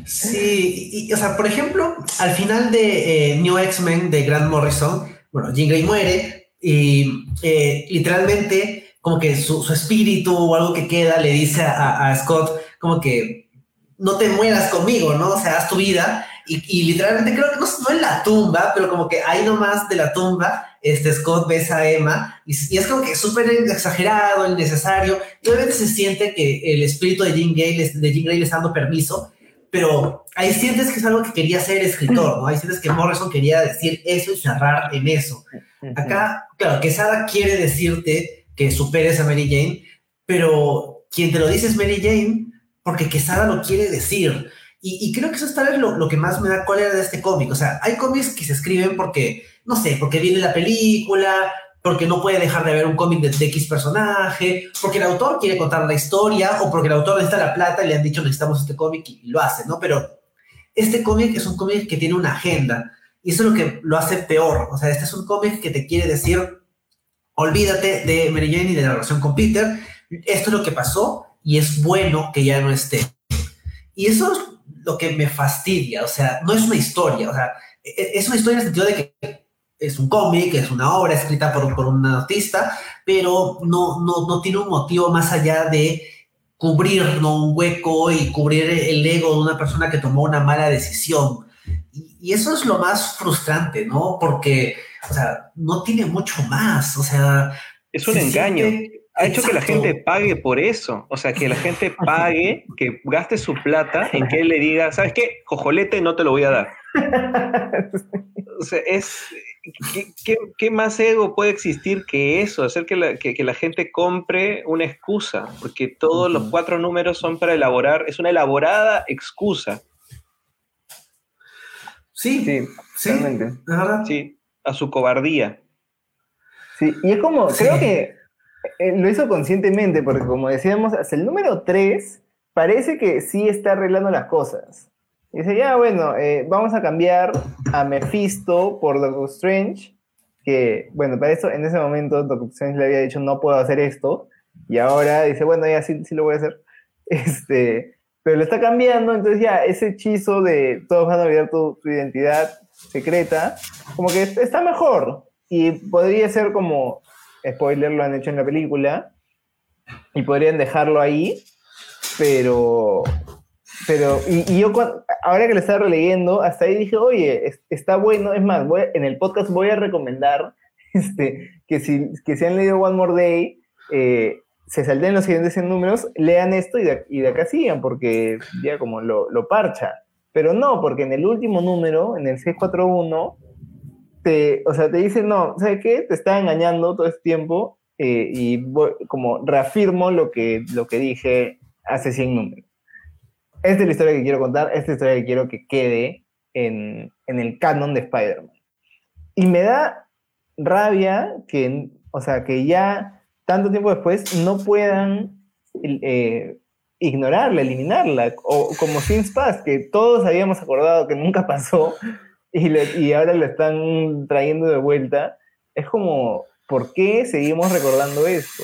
Sí, y, o sea, por ejemplo, al final de eh, New X-Men de Grant Morrison, bueno, Jean Grey muere y eh, literalmente como que su, espíritu o algo que queda le dice a, Scott como que no te mueras conmigo, ¿no? O sea, haz tu vida. Y, literalmente creo que no, no, en la tumba, pero como que ahí nomás de la tumba, este Scott besa a Emma y, es como que súper exagerado, innecesario. Y obviamente se siente que el espíritu de Jean Grey, de le está dando permiso, pero ahí sientes que es algo que quería ser escritor, ¿no? Ahí sientes que Morrison quería decir eso y cerrar en eso. Acá, claro, Quesada quiere decirte que superes a Mary Jane, pero quien te lo dice es Mary Jane porque Quesada lo quiere decir. Y, creo que eso es tal vez lo, lo, que más me da cólera de este cómic. O sea, hay cómics que se escriben porque, no sé, porque viene la película, porque no puede dejar de haber un cómic de, X personaje, porque el autor quiere contar la historia o porque el autor necesita la plata y le han dicho necesitamos este cómic y, lo hace, ¿no? Pero este cómic es un cómic que tiene una agenda y eso es lo que lo hace peor. O sea, este es un cómic que te quiere decir, olvídate de Mary Jane y de la relación con Peter, esto es lo que pasó y es bueno que ya no esté. Y eso es lo que me fastidia, o sea, no es una historia, o sea, e, e, es una historia en el sentido de que es un cómic, es una obra escrita por, por un artista, pero no, no, no tiene un motivo más allá de cubrir ¿no? un hueco y cubrir el ego de una persona que tomó una mala decisión. Y, eso es lo más frustrante, ¿no? Porque, o sea, no tiene mucho más, o sea... Es un engaño. Ha hecho que la gente pague por eso. O sea, que la gente pague, que gaste su plata en que él le diga, ¿sabes qué? Jojolete no te lo voy a dar. O sea, es, ¿qué, más ego puede existir que eso? Hacer que la, que, la gente compre una excusa, porque todos los cuatro números son para elaborar, es una elaborada excusa. Sí, sí, sí, sí a su cobardía. Sí, y es como, creo que lo hizo conscientemente, porque como decíamos, hasta el número 3 parece que sí está arreglando las cosas. Dice, ya, bueno, eh, vamos a cambiar a Mephisto por Doctor Strange, que, bueno, para eso, en ese momento Doctor Strange le había dicho, no puedo hacer esto, y ahora dice, bueno, ya sí, sí lo voy a hacer. Este, pero lo está cambiando, entonces ya, ese hechizo de todos van a olvidar tu, tu identidad secreta, como que está mejor. Y podría ser como, spoiler, lo han hecho en la película, y podrían dejarlo ahí, pero pero, y, yo ahora que lo estaba releyendo, hasta ahí dije, oye, está bueno, es más, voy, en el podcast voy a recomendar este, que, si, que si han leído One More Day, eh, se salten los siguientes 100 números, lean esto y de, y de acá sigan, porque ya como lo, lo, parcha. Pero no, porque en el último número, en el 641, te, o sea, te dicen, no, ¿sabes qué? Te está engañando todo este tiempo eh, y como reafirmo lo que, lo que dije hace 100 números esta es la historia que quiero contar, esta es la historia que quiero que quede en, el canon de Spider-Man. Y me da rabia que, o sea, que ya tanto tiempo después no puedan eh, ignorarla, eliminarla, o como Since Past, que todos habíamos acordado que nunca pasó y, y ahora lo están trayendo de vuelta. Es como, ¿por qué seguimos recordando esto?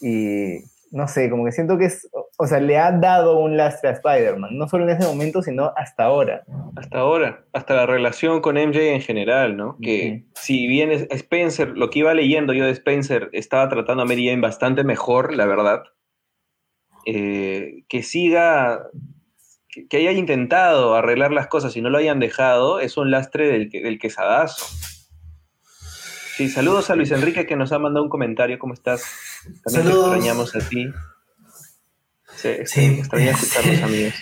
Y no sé, como que siento que es, o sea, le ha dado un lastre a Spider-Man, no solo en ese momento, sino hasta ahora. Hasta ahora, hasta la relación con MJ en general, ¿no? Que si bien Spencer, lo que iba leyendo yo de Spencer, estaba tratando a Mary Jane bastante mejor, la verdad, eh, que siga, que, haya intentado arreglar las cosas y no lo hayan dejado, es un lastre del, del quesadazo. Sí, saludos a Luis Enrique que nos ha mandado un comentario. ¿Cómo estás? También te extrañamos a ti. Sí, sí. extraña escuchar los amigos.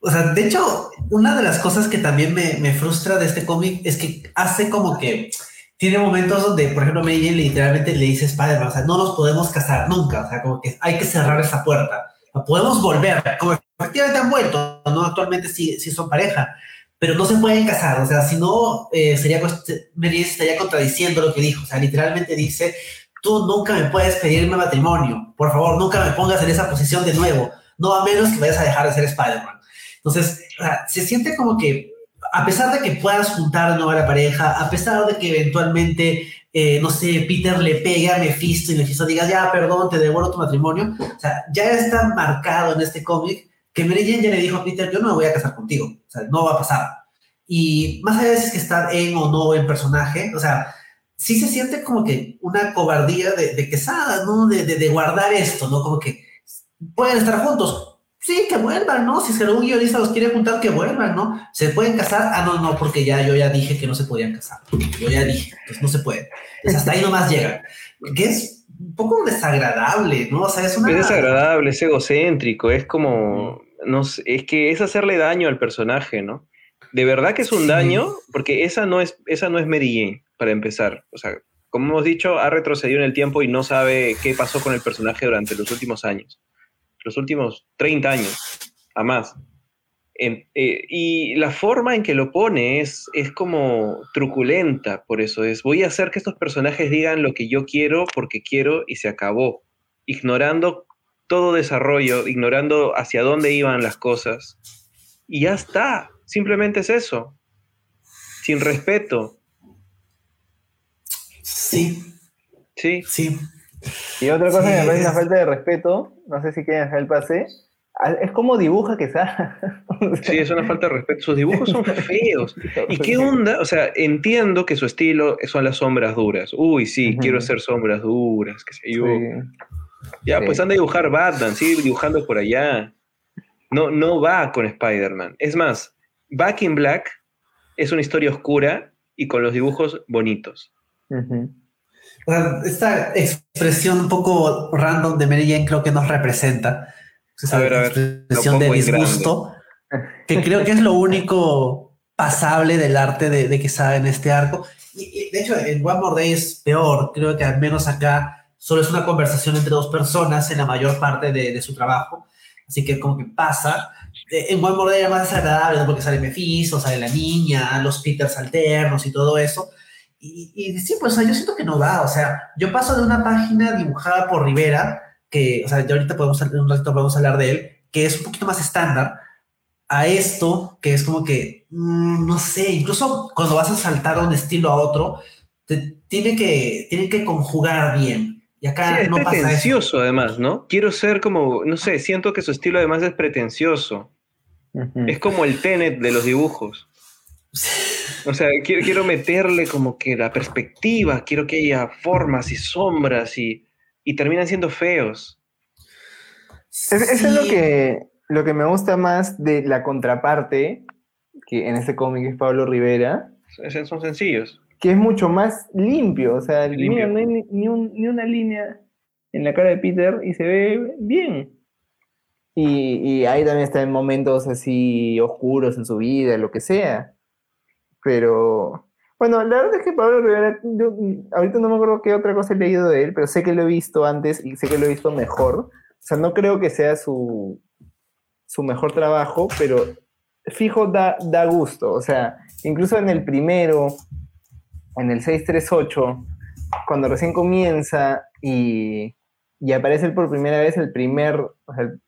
O sea, de hecho, una de las cosas que también me, frustra de este cómic es que hace como que tiene momentos donde, por ejemplo, Mary literalmente le dice Spider-Man, o sea, no nos podemos casar nunca, o sea, como que hay que cerrar esa puerta. podemos volver, como efectivamente han vuelto, ¿no? Actualmente sí, sí son pareja, pero no se pueden casar, o sea, si no, eh, sería, estaría contradiciendo lo que dijo, o sea, literalmente dice, tú nunca me puedes pedirme matrimonio. Por favor, nunca me pongas en esa posición de nuevo. No a menos que vayas a dejar de ser Spider-Man. Entonces, se siente como que, a pesar de que puedas juntar nuevo a la pareja, a pesar de que eventualmente, eh, no sé, Peter le pegue a Mephisto y Mephisto diga, ya, perdón, te devuelvo tu matrimonio, o sea, ya está marcado en este cómic que Mary Jane ya le dijo a Peter, yo no me voy a casar contigo, o sea, no va a pasar. Y más allá de si es que está en o no en personaje, o sea, sí se siente como que una cobardía de, de quesada, ¿no? De, de, de, guardar esto, ¿no? Como que pueden estar juntos. Sí, que vuelvan, ¿no? Si es que algún guionista los quiere juntar, que vuelvan, ¿no? ¿Se pueden casar? Ah, no, no, porque ya yo ya dije que no se podían casar. Yo ya dije, pues no se puede. Pues hasta ahí nomás llegan. Que es un poco desagradable, ¿no? O sea, es una... Es desagradable, es egocéntrico, es como... No sé, es que es hacerle daño al personaje, ¿no? De verdad que es un sí. daño, porque esa no es, esa no es Mary Jane, para empezar. O sea, como hemos dicho, ha retrocedido en el tiempo y no sabe qué pasó con el personaje durante los últimos años. Los últimos 30 años, a más. Eh, y la forma en que lo pone es, es como truculenta, por eso es, voy a hacer que estos personajes digan lo que yo quiero porque quiero y se acabó, ignorando todo desarrollo, ignorando hacia dónde iban las cosas. Y ya está, simplemente es eso, sin respeto. Sí. Sí. Sí. Y otra cosa sí, que me parece una falta de respeto, no sé si quieren hacer el pase, es como dibuja que sea. Sí, es una falta de respeto. Sus dibujos son feos. ¿Y qué onda? O sea, entiendo que su estilo son las sombras duras. Uy, sí, uh -huh. quiero hacer sombras duras, qué sé yo. Sí. Ya, sí. pues anda a dibujar Batman, sigue dibujando por allá. No, no va con Spider-Man. Es más, Back in Black es una historia oscura y con los dibujos bonitos. Uh -huh. o sea, esta expresión un poco random de Mary Jane creo que nos representa. Esa a ver, a ver, expresión de disgusto, que creo que es lo único pasable del arte de, de Quesada en este arco. Y, y, de hecho, en One More Day es peor. Creo que al menos acá solo es una conversación entre dos personas en la mayor parte de, de su trabajo. Así que como que pasa. En More Day es más desagradable ¿no? porque sale Mephisto, sale la niña, los Peters alternos y todo eso. Y, y, sí, pues o sea, yo siento que no va. O sea, yo paso de una página dibujada por Rivera que, o sea, ya ahorita podemos, en un ratito podemos hablar de él, que es un poquito más estándar, a esto, que es como que, mmm, no sé, incluso cuando vas a saltar de un estilo a otro, te, tiene, que, tiene que conjugar bien. Y acá sí, es no pretencioso además, ¿no? Quiero ser como, no sé, siento que su estilo además es pretencioso. Uh -huh. Es como el Tenet de los dibujos. O sea, quiero, quiero meterle como que la perspectiva, quiero que haya formas y sombras y y terminan siendo feos. Sí. Eso es lo que, lo que me gusta más de la contraparte, que en este cómic es Pablo Rivera. Son sencillos. Que es mucho más limpio, o sea, limpio. Mira, no hay ni, ni, un, ni, una línea en la cara de Peter y se ve bien. Y, y ahí también está en momentos así oscuros en su vida, lo que sea. Pero bueno, la verdad es que Pablo Rivera, yo ahorita no me acuerdo qué otra cosa he leído de él, pero sé que lo he visto antes y sé que lo he visto mejor. O sea, no creo que sea su, su mejor trabajo, pero fijo da, da gusto. O sea, incluso en el primero, en el 638, cuando recién comienza y, y aparece por primera vez el primer,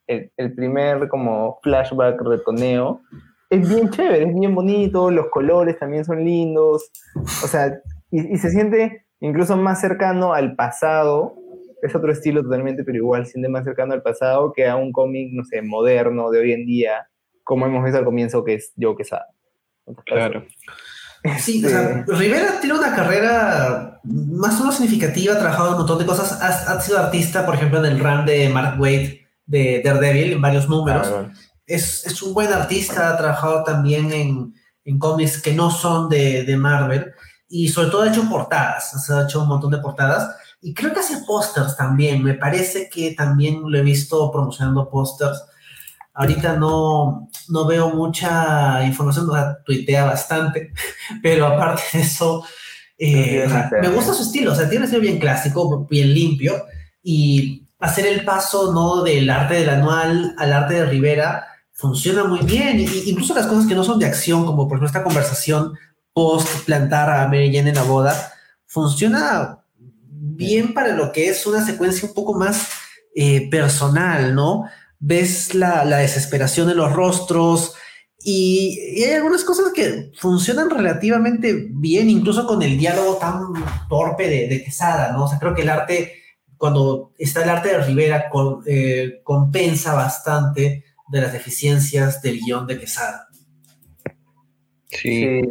el, el primer como flashback retoneo, es bien chévere, es bien bonito, los colores también son lindos, o sea, y, y, se siente incluso más cercano al pasado, es otro estilo totalmente, pero igual siente más cercano al pasado que a un cómic, no sé, moderno de hoy en día, como hemos visto al comienzo que es Joe Quesada. Claro. Sí, o sea, Rivera tiene una carrera más o menos significativa, ha trabajado en un montón de cosas, ha, ha sido artista, por ejemplo, en el run de Mark Waid de Daredevil, en varios números. Es, es, un buen artista, ha trabajado también en, en cómics que no son de, de, Marvel y sobre todo ha hecho portadas, ha hecho un montón de portadas y creo que hace pósters también, me parece que también lo he visto promocionando pósters. Ahorita no, no veo mucha información, o sea, tuitea bastante, pero aparte de eso, eh, o sea, me gusta su estilo, o sea, tiene un estilo bien clásico, bien limpio y hacer el paso ¿no? del arte del anual al arte de Rivera funciona muy bien. Y, incluso las cosas que no son de acción, como por ejemplo esta conversación post plantar a Mary Jane en la boda, funciona bien para lo que es una secuencia un poco más eh, personal, ¿no? Ves la, desesperación en los rostros y, hay algunas cosas que funcionan relativamente bien, incluso con el diálogo tan torpe de, de Quesada, ¿no? O sea, creo que el arte, cuando está el arte de Rivera, eh, compensa bastante de las deficiencias del guion de Quesada. Sí.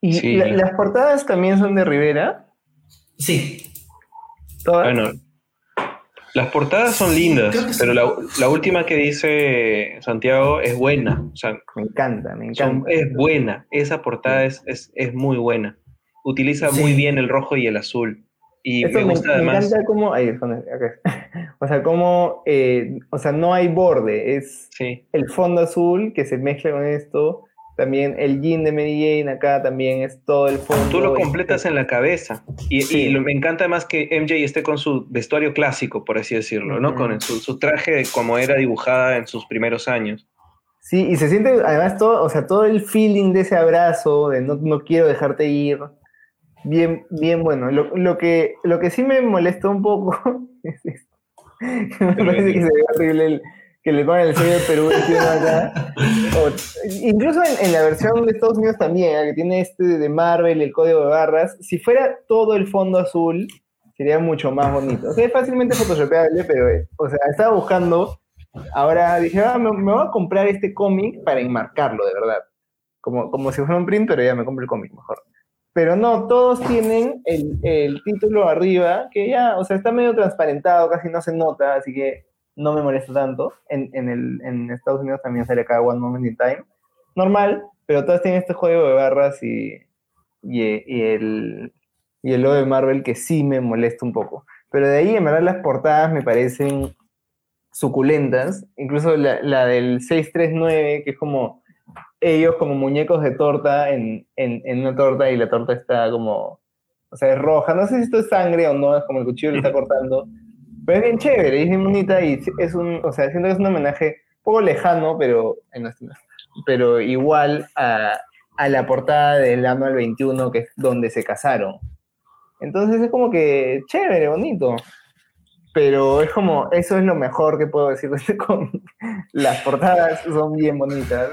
¿Y las portadas también son de Rivera? Sí. Bueno, las portadas son lindas, pero la, última que dice Santiago es buena. O sea, me encanta, me encanta. es buena, esa portada es, es, muy buena. Utiliza muy bien el rojo y el azul. Y me gusta además. Me encanta cómo. Ahí, o sea, como. Eh, o sea, no hay borde, es el fondo azul que se mezcla con esto también el jean de Mary Jane acá también es todo el fondo. Tú lo completas en la cabeza. Y, me encanta más que MJ esté con su vestuario clásico, por así decirlo, ¿no? Con su, su, traje como era dibujada en sus primeros años. Sí, y se siente además todo, o sea, todo el feeling de ese abrazo, de no, no quiero dejarte ir. Bien, bien bueno. Lo, lo, que, lo que sí me molestó un poco es esto. me parece que se ve horrible el, que le ponen el sello de Perú acá. incluso en, la versión de Estados Unidos también, ¿eh? que tiene este de Marvel, el código de barras, si fuera todo el fondo azul, sería mucho más bonito. O sea, es fácilmente photoshopeable, pero, eh, o sea, estaba buscando, ahora dije, ah, me, voy a comprar este cómic para enmarcarlo, de verdad. Como, como si fuera un print, pero ya me compro el cómic mejor. Pero no, todos tienen el, el título arriba, que ya, o sea, está medio transparentado, casi no se nota, así que no me molesta tanto. En, en, el, en Estados Unidos también sale acá One Moment in Time. Normal, pero todas tienen este juego de barras y, y, el, y el logo de Marvel que sí me molesta un poco. Pero de ahí, en verdad, las portadas me parecen suculentas. Incluso la, la del 639, que es como ellos como muñecos de torta en, en, una torta y la torta está como, o sea, es roja. No sé si esto es sangre o no, es como el cuchillo le está cortando. Pero es bien chévere, es bien bonita y es un, o sea, siento que es un homenaje un poco lejano, pero, pero igual a, a la portada del Anual 21, que es donde se casaron. Entonces es como que chévere, bonito. Pero es como, eso es lo mejor que puedo decir de este Las portadas son bien bonitas.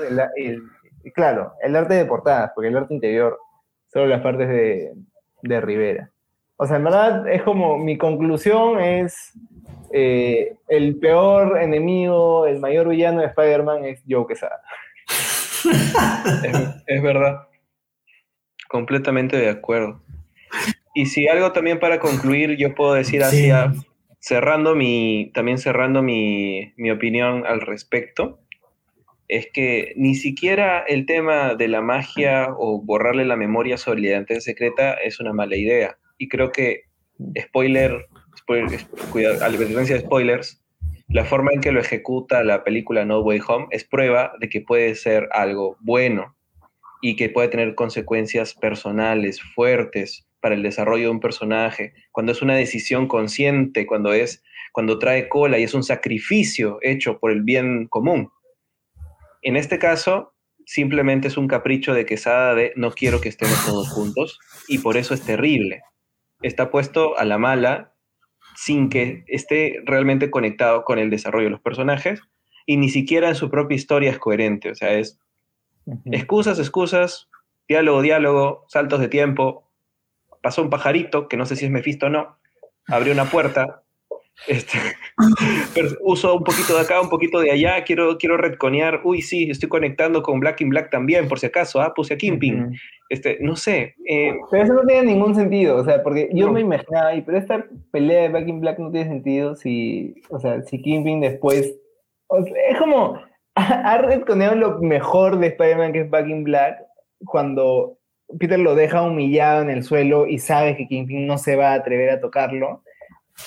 claro, el arte de portadas, porque el arte interior, solo las partes de, de Rivera. O sea, en verdad es como mi conclusión es eh, el peor enemigo, el mayor villano de Spider-Man es Joe Quesada. es, verdad. Completamente de acuerdo. Y si algo también para concluir, yo puedo decir así, cerrando mi, también cerrando mi, mi opinión al respecto, es que ni siquiera el tema de la magia o borrarle la memoria sobre la identidad secreta es una mala idea y creo que, spoiler, spoiler cuidado, advertencia de spoilers, la forma en que lo ejecuta la película No Way Home es prueba de que puede ser algo bueno y que puede tener consecuencias personales fuertes para el desarrollo de un personaje, cuando es una decisión consciente, cuando es cuando trae cola y es un sacrificio hecho por el bien común. En este caso, simplemente es un capricho de quesada de no quiero que estemos todos juntos y por eso es terrible está puesto a la mala sin que esté realmente conectado con el desarrollo de los personajes y ni siquiera en su propia historia es coherente. O sea, es excusas, excusas, diálogo, diálogo, saltos de tiempo. Pasó un pajarito, que no sé si es Mephisto o no, abrió una puerta, este, uso un poquito de acá, un poquito de allá, quiero, quiero retconear, uy, sí, estoy conectando con Black in Black también, por si acaso, ah, puse a Kingpin. este, no sé. Eh, pero eso no tiene ningún sentido, o sea, porque yo me imaginaba, pero esta pelea de Black in Black no tiene sentido si, o sea, si Kingpin después, es como, ha retconeado lo mejor de Spider-Man que es Black in Black, cuando Peter lo deja humillado en el suelo y sabe que Kingpin no se va a atrever a tocarlo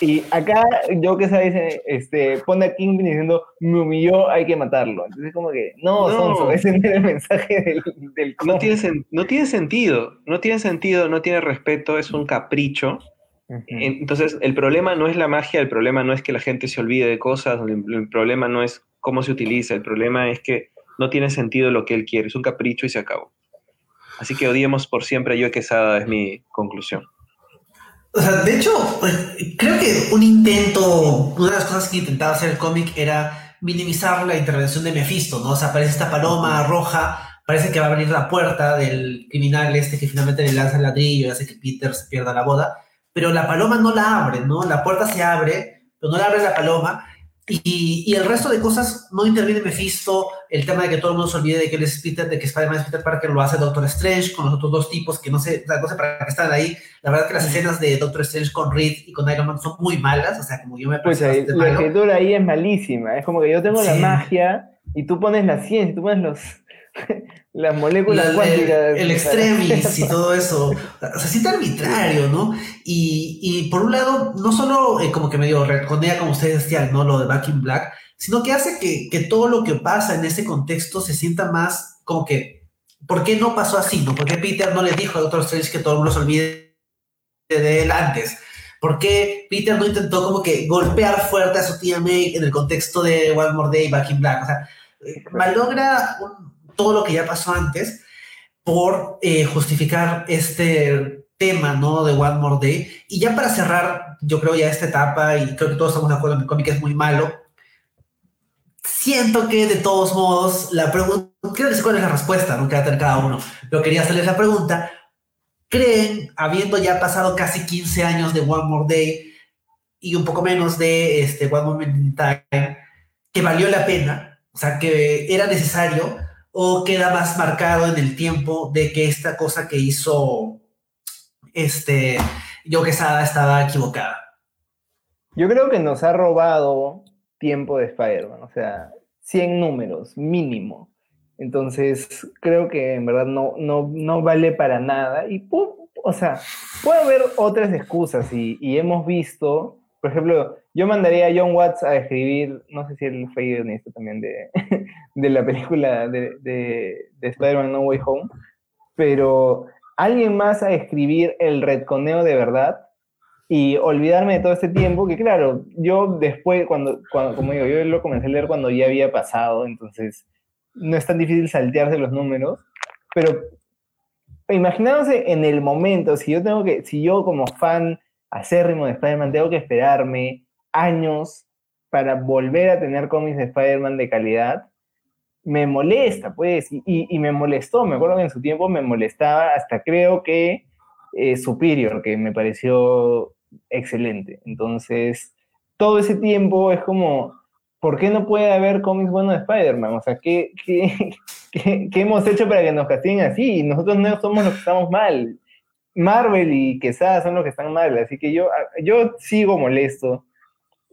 y acá, yo que sabes, este, pone a Kingpin diciendo, me humilló, hay que matarlo. Entonces, como que, no, no. ese es el mensaje del, del no, tiene, no tiene sentido, no tiene sentido, no tiene respeto, es un capricho. Entonces, el problema no es la magia, el problema no es que la gente se olvide de cosas, el, problema no es cómo se utiliza, el problema es que no tiene sentido lo que él quiere, es un capricho y se acabó. Así que odiemos por siempre a Yo Quesada, es mi conclusión. O sea, de hecho, pues, creo que un intento, una de las cosas que intentaba hacer el cómic era minimizar la intervención de Mephisto, ¿no? O sea, aparece esta paloma roja, parece que va a abrir la puerta del criminal este que finalmente le lanza el ladrillo y hace que Peter se pierda la boda, pero la paloma no la abre, ¿no? La puerta se abre, pero no la abre la paloma, y, y, el resto de cosas no interviene Mephisto, el tema de que todo el mundo se olvide de que él es Peter, de que Spider-Man es Peter Parker, lo hace Doctor Strange con los otros dos tipos que no sé, no sé para qué están ahí. La verdad que las escenas de Doctor Strange con Reed y con Iron Man son muy malas, o sea, como yo me pues ahí, La escritura ahí es malísima, es como que yo tengo la magia y tú pones la ciencia, tú pones los, las moléculas cuánticas. El, extremis y todo eso. O sea, sí arbitrario, ¿no? Y, y, por un lado, no solo eh, como que medio reconea, como ustedes decían, ¿no? Lo de Back in Black, sino que hace que, que, todo lo que pasa en ese contexto se sienta más como que, ¿por qué no pasó así, no? ¿Por qué Peter no le dijo a Doctor Strange que todo el mundo se olvide de él antes? ¿Por qué Peter no intentó como que golpear fuerte a su tía May en el contexto de One More Day, Back in Black? O sea, eh, malogra un, todo lo que ya pasó antes por eh, justificar este tema, ¿no? De One More Day. Y ya para cerrar, yo creo ya esta etapa, y creo que todos estamos de acuerdo que el cómic es muy malo, siento que de todos modos, la pregunta, decir cuál es la respuesta, no queda cada uno, pero quería hacerles la pregunta, ¿creen, habiendo ya pasado casi 15 años de One More Day y un poco menos de este One Moment in Time, que valió la pena? O sea, que era necesario o queda más marcado en el tiempo de que esta cosa que hizo este yo que estaba equivocada? Yo creo que nos ha robado tiempo de Spider-Man, o sea, 100 números mínimo. Entonces, creo que en verdad no, no, no vale para nada. Y, o sea, puede haber otras excusas y hemos visto por ejemplo, yo mandaría a John Watts a escribir, no sé si él fue guionista también de, de la película de, de, Spider-Man No Way Home, pero alguien más a escribir el retconeo de verdad y olvidarme de todo este tiempo, que claro, yo después, cuando, cuando, como digo, yo lo comencé a leer cuando ya había pasado, entonces no es tan difícil saltearse los números, pero imaginándose en el momento, si yo tengo que, si yo como fan acérrimo de Spider-Man, tengo que esperarme años para volver a tener cómics de Spider-Man de calidad, me molesta, pues, y, me molestó, me acuerdo que en su tiempo me molestaba hasta creo que eh, Superior, que me pareció excelente. Entonces, todo ese tiempo es como, ¿por qué no puede haber cómics buenos de Spider-Man? O sea, ¿qué, qué, qué, hemos hecho para que nos castiguen así? Nosotros no somos los que estamos mal. Marvel y Quesada son los que están mal, así que yo, yo sigo molesto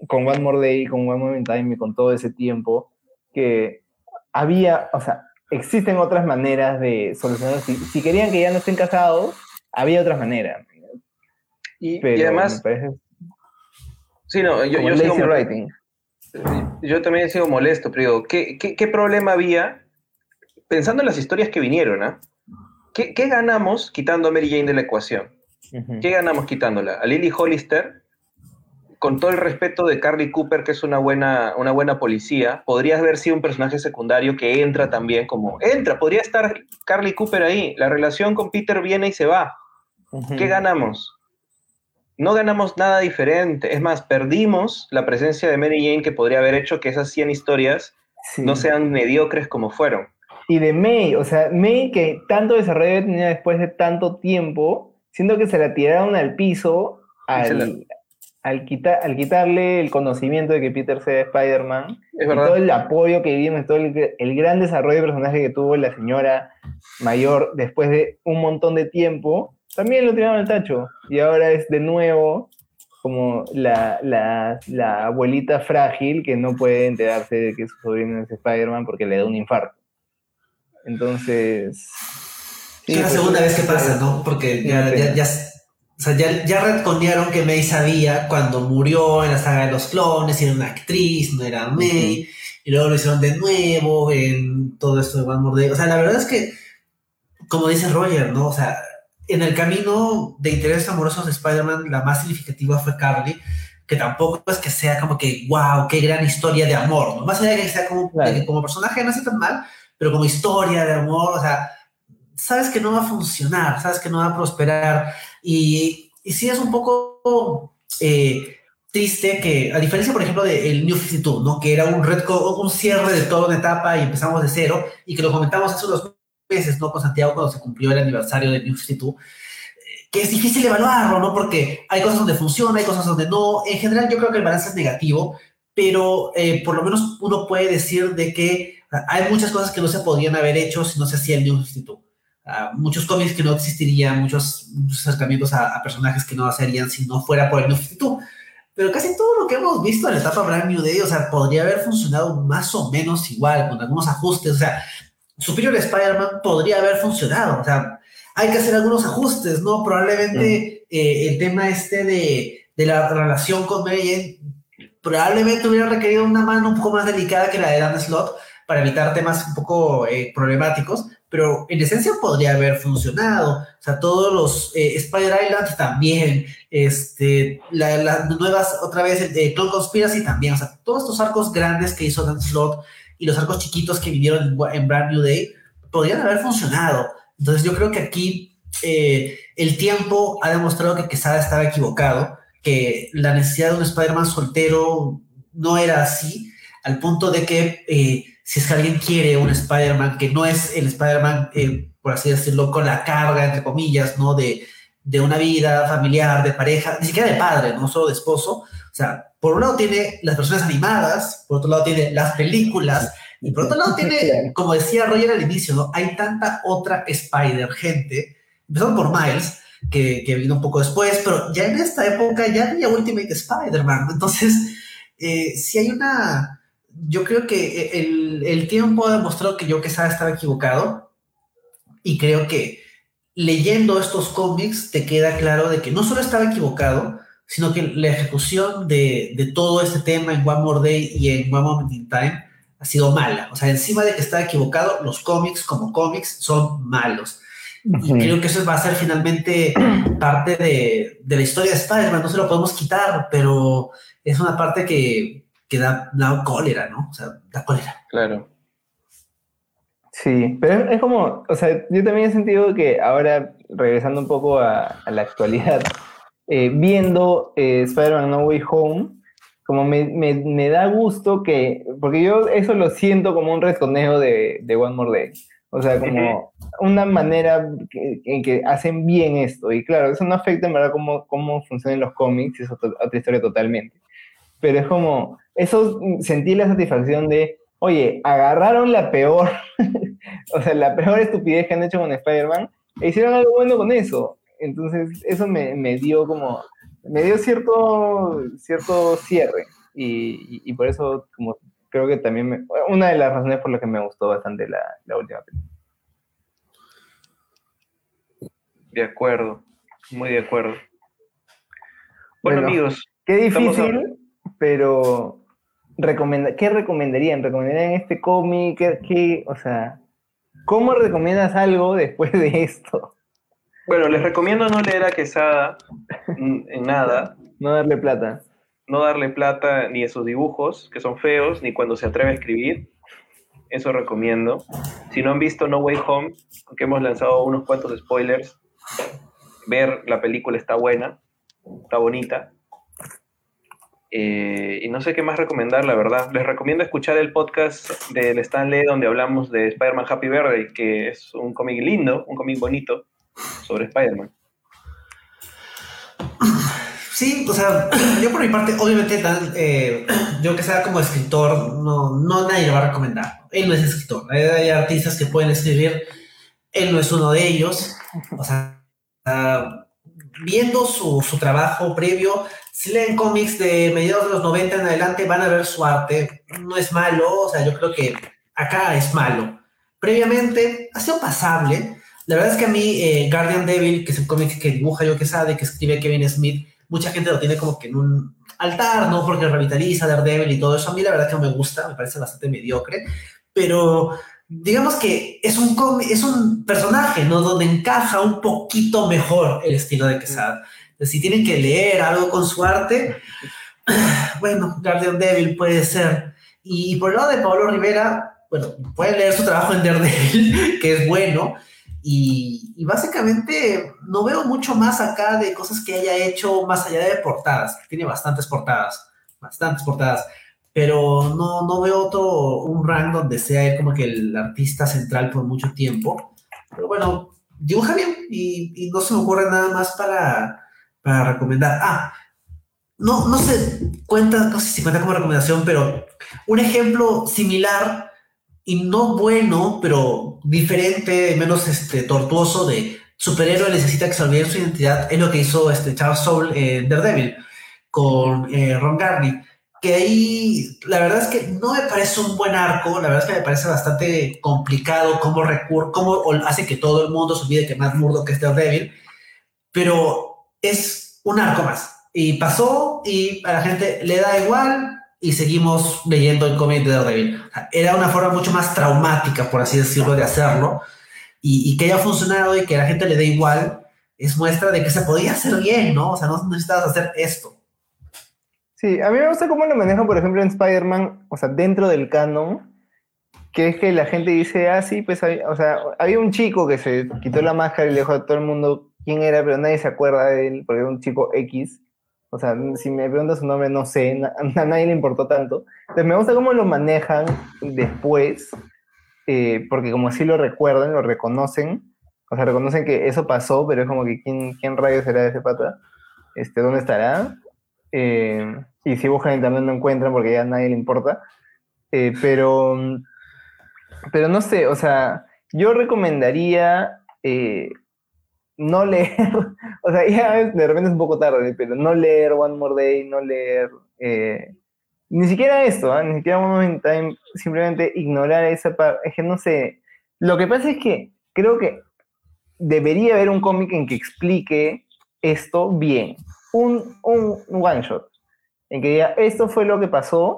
con One More Day, con One More Time y con todo ese tiempo, que había, o sea, existen otras maneras de solucionar. Si, si querían que ya no estén casados, había otras maneras. Y, además... Sí, no, yo, yo, sigo yo también sigo molesto, pero digo, ¿qué, qué, qué problema había pensando en las historias que vinieron, ¿ah? ¿Qué, ganamos quitando a Mary Jane de la ecuación? ¿Qué ganamos quitándola? A Lily Hollister, con todo el respeto de Carly Cooper, que es una buena, una buena policía, podría haber sido un personaje secundario que entra también como... Entra, podría estar Carly Cooper ahí. La relación con Peter viene y se va. ¿Qué ganamos? No ganamos nada diferente. Es más, perdimos la presencia de Mary Jane que podría haber hecho que esas 100 historias no sean mediocres como fueron y de May, o sea, May que tanto desarrollo tenía después de tanto tiempo, siendo que se la tiraron al piso al, al, al quitarle el conocimiento de que Peter sea Spider-Man, todo el apoyo que vimos, todo el, el, gran desarrollo de personaje que tuvo la señora mayor después de un montón de tiempo, también lo tiraron al tacho. Y ahora es de nuevo como la, la, la abuelita frágil que no puede enterarse de que su sobrino es Spider-Man porque le da un infarto. Entonces. es la pues, segunda vez que pasa, ¿no? Porque ya, ya, ya, o sea, ya, ya que May sabía cuando murió en la saga de los clones, era una actriz, no era May, y luego lo hicieron de nuevo en todo esto de One More Day. O sea, la verdad es que, como dice Roger, ¿no? O sea, en el camino de intereses amorosos de Spider-Man, la más significativa fue Carly, que tampoco es que sea como que, wow, qué gran historia de amor, ¿no? Más allá de que sea como, de que como personaje no hace tan mal, pero como historia de amor, o sea, sabes que no va a funcionar, sabes que no va a prosperar. Y, y sí es un poco eh, triste que, a diferencia, por ejemplo, del New 52, ¿no? Que era un, red un cierre de toda una etapa y empezamos de cero, y que lo comentamos hace unos meses, ¿no? Con Santiago cuando se cumplió el aniversario del New 52, que es difícil evaluarlo, ¿no? Porque hay cosas donde funciona, hay cosas donde no. En general, yo creo que el balance es negativo, pero eh, por lo menos uno puede decir de que hay muchas cosas que no se podían haber hecho si no se hacía el New 52. Uh, muchos cómics que no existirían, muchos, muchos acercamientos a, a, personajes que no serían si no fuera por el New 52. Pero casi todo lo que hemos visto en la etapa Brand New Day, o sea, podría haber funcionado más o menos igual, con algunos ajustes. O sea, Superior Spider-Man podría haber funcionado. O sea, hay que hacer algunos ajustes, ¿no? Probablemente eh, el tema este de, de la relación con Mary Jane probablemente hubiera requerido una mano un poco más delicada que la de Dan Slot para evitar temas un poco eh, problemáticos, pero en esencia podría haber funcionado. O sea, todos los eh, Spider Island también, este, las nuevas, otra vez, de Clone Conspiracy también, o sea, todos estos arcos grandes que hizo Dan Slot y los arcos chiquitos que vivieron en, en Brand New Day podrían haber funcionado. Entonces yo creo que aquí eh, el tiempo ha demostrado que Quesada estaba equivocado, que la necesidad de un Spider-Man soltero no era así, al punto de que eh, si es que alguien quiere un Spider-Man que no es el Spider-Man, eh, por así decirlo, con la carga, entre comillas, ¿no? De, de una vida familiar, de pareja, ni siquiera de padre, no solo de esposo. O sea, por un lado tiene las personas animadas, por otro lado tiene las películas, y por otro lado tiene, como decía Roger al inicio, ¿no? Hay tanta otra Spider, gente, empezando por Miles, que, que, vino un poco después, pero ya en esta época ya había Ultimate Spider-Man. Entonces, eh, si hay una... Yo creo que el, el tiempo ha demostrado que yo que estaba equivocado y creo que leyendo estos cómics te queda claro de que no solo estaba equivocado, sino que la ejecución de, de todo este tema en One More Day y en One Moment in Time ha sido mala. O sea, encima de que está equivocado, los cómics como cómics son malos. Y creo que eso va a ser finalmente parte de, de la historia de Spider-Man. No se lo podemos quitar, pero es una parte que, que da, da, cólera, ¿no? O sea, da cólera. Claro. Sí, pero es como, o sea, yo también he sentido que ahora, regresando un poco a, a la actualidad, eh, viendo eh, Spider-Man No Way Home, como me, me, me, da gusto que, porque yo eso lo siento como un resconeo de, de One More Day. O sea, como una manera que, en que hacen bien esto. Y claro, eso no afecta en verdad cómo, cómo funcionan los cómics, es otra, otra historia totalmente. Pero es como, eso sentí la satisfacción de, oye, agarraron la peor, o sea, la peor estupidez que han hecho con Spider-Man e hicieron algo bueno con eso. Entonces, eso me, me dio como, me dio cierto, cierto cierre. Y, y, y, por eso, como creo que también, me, una de las razones por las que me gustó bastante la, la última película. De acuerdo, muy de acuerdo. Bueno, bueno amigos. Qué difícil, a... pero recomenda ¿qué recomendarían? ¿Recomendarían este cómic? ¿Qué, ¿Qué, o sea, ¿cómo recomiendas algo después de esto? Bueno, les recomiendo no leer a Quesada en nada. No darle plata. No darle plata ni a sus dibujos, que son feos, ni cuando se atreve a escribir. Eso recomiendo. Si no han visto No Way Home, aunque hemos lanzado unos cuantos spoilers, ver la película está buena, está bonita. Eh, y no sé qué más recomendar, la verdad. Les recomiendo escuchar el podcast del Stan Lee donde hablamos de Spider-Man Happy Birthday, que es un cómic lindo, un cómic bonito sobre Spider-Man. Sí, o sea, yo por mi parte, obviamente, eh, yo que sea como escritor, no, no nadie lo va a recomendar. Él no es escritor. Hay artistas que pueden escribir, él no es uno de ellos. O sea, viendo su, su, trabajo previo, si leen cómics de mediados de los 90 en adelante, van a ver su arte. No es malo, o sea, yo creo que acá es malo. Previamente ha sido pasable. La verdad es que a mí, eh, Guardian Devil, que es el cómic que dibuja yo que sabe, que escribe Kevin Smith, mucha gente lo tiene como que en un altar, ¿no? Porque revitaliza Daredevil y todo eso. A mí la verdad que no me gusta, me parece bastante mediocre, pero digamos que es un, es un personaje, ¿no? Donde encaja un poquito mejor el estilo de Quesada. Si tienen que leer algo con su arte, bueno, Guardian Devil puede ser. Y por el lado de Pablo Rivera, bueno, pueden leer su trabajo en Daredevil, que es bueno, Y, y, básicamente no veo mucho más acá de cosas que haya hecho más allá de portadas. Tiene bastantes portadas, bastantes portadas, pero no, no veo otro, un rank donde sea él como que el artista central por mucho tiempo. Pero bueno, dibuja bien y, y no se me ocurre nada más para, para recomendar. Ah, no, no sé, cuenta, no sé si cuenta como recomendación, pero un ejemplo similar y no bueno, pero diferente, menos este, tortuoso de superhéroe necesita que se olvide su identidad, es lo que hizo este Charles Soule en Daredevil con eh, Ron Garney. Que ahí, la verdad es que no me parece un buen arco, la verdad es que me parece bastante complicado cómo, recur cómo hace que todo el mundo se olvide que Matt Murdock es Daredevil, pero es un arco más y pasó y a la gente le da igual y seguimos leyendo el cómic de Daredevil. Era una forma mucho más traumática, por así decirlo, de hacerlo y, que haya funcionado y que a la gente le dé igual es muestra de que se podía hacer bien, ¿no? O sea, no necesitabas hacer esto. Sí, a mí me gusta cómo lo manejan, por ejemplo, en Spider-Man, o sea, dentro del canon, que es que la gente dice, ah, sí, pues, o sea, había un chico que se quitó la máscara y le dijo a todo el mundo quién era, pero nadie se acuerda de él, porque era un chico X. O sea, si me preguntas su nombre, no sé, a nadie le importó tanto. Entonces me gusta cómo lo manejan después, eh, porque como así lo recuerdan, lo reconocen, o sea, reconocen que eso pasó, pero es como que ¿quién, quién rayos será ese pata? Este, ¿Dónde estará? Eh, y si buscan en internet no encuentran porque ya nadie le importa. Eh, pero, pero no sé, o sea, yo recomendaría no leer, o sea, ya de repente es un poco tarde, pero no leer One More Day, no leer, eh, ni siquiera esto, ¿ah? ni siquiera One More Time, simplemente ignorar esa parte, es que no sé, lo que pasa es que creo que debería haber un cómic en que explique esto bien, un, un, one shot, en que diga, esto fue lo que pasó,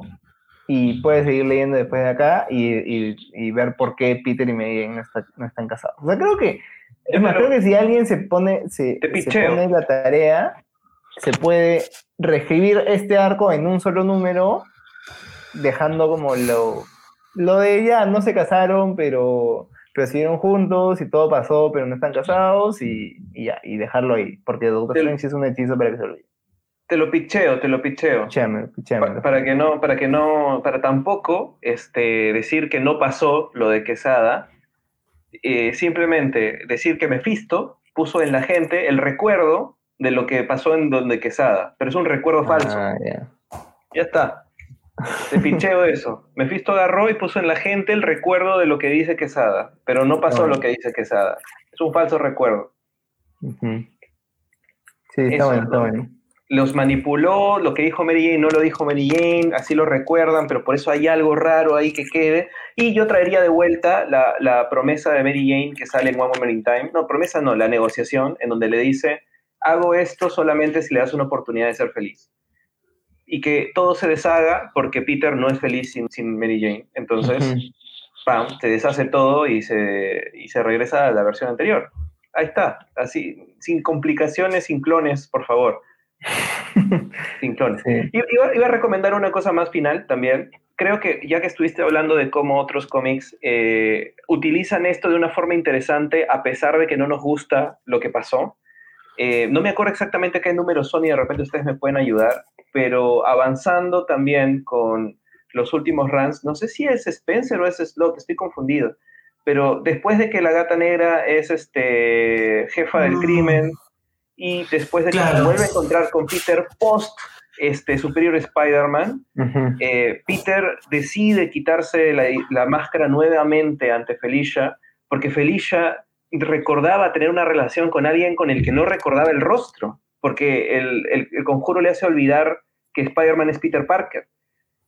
y puedes seguir leyendo después de acá y, y, ver por qué Peter y Mary no, no están casados. O sea, creo que es más, creo que si alguien se pone, se, pone la tarea, se puede reescribir este arco en un solo número, dejando como lo, lo de ya, no se casaron, pero, pero siguieron juntos y todo pasó, pero no están casados y, ya, y dejarlo ahí, porque Doctor Strange es un hechizo para que se olvide. Te lo picheo, te lo picheo. Pichame, para, para, que no, para que no, para tampoco este, decir que no pasó lo de Quesada, eh, simplemente decir que Mephisto puso en la gente el recuerdo de lo que pasó en Donde Quesada, pero es un recuerdo falso. Ah, ya está. Te pincheo eso. Mephisto agarró y puso en la gente el recuerdo de lo que dice Quesada, pero no pasó lo que dice Quesada. Es un falso recuerdo. Sí, está bueno, está bueno los manipuló, lo que dijo Mary Jane no lo dijo Mary Jane, así lo recuerdan, pero por eso hay algo raro ahí que quede. Y yo traería de vuelta la, promesa de Mary Jane que sale en One Moment in Time. No, promesa no, la negociación, en donde le dice, hago esto solamente si le das una oportunidad de ser feliz. Y que todo se deshaga porque Peter no es feliz sin, sin Mary Jane. Entonces, pam, se deshace todo y se, y se regresa a la versión anterior. Ahí está, así, sin complicaciones, sin clones, por favor. Sin clones. Iba, a recomendar una cosa más final también. Creo que ya que estuviste hablando de cómo otros cómics eh, utilizan esto de una forma interesante a pesar de que no nos gusta lo que pasó. Eh, no me acuerdo exactamente qué número son y de repente ustedes me pueden ayudar, pero avanzando también con los últimos runs, no sé si es Spencer o es Slot, estoy confundido, pero después de que la gata negra es este jefa del mm. crimen, y después de que se vuelve a encontrar con Peter post este Superior Spider-Man, eh, Peter decide quitarse la, máscara nuevamente ante Felicia, porque Felicia recordaba tener una relación con alguien con el que no recordaba el rostro, porque el, el conjuro le hace olvidar que Spider-Man es Peter Parker.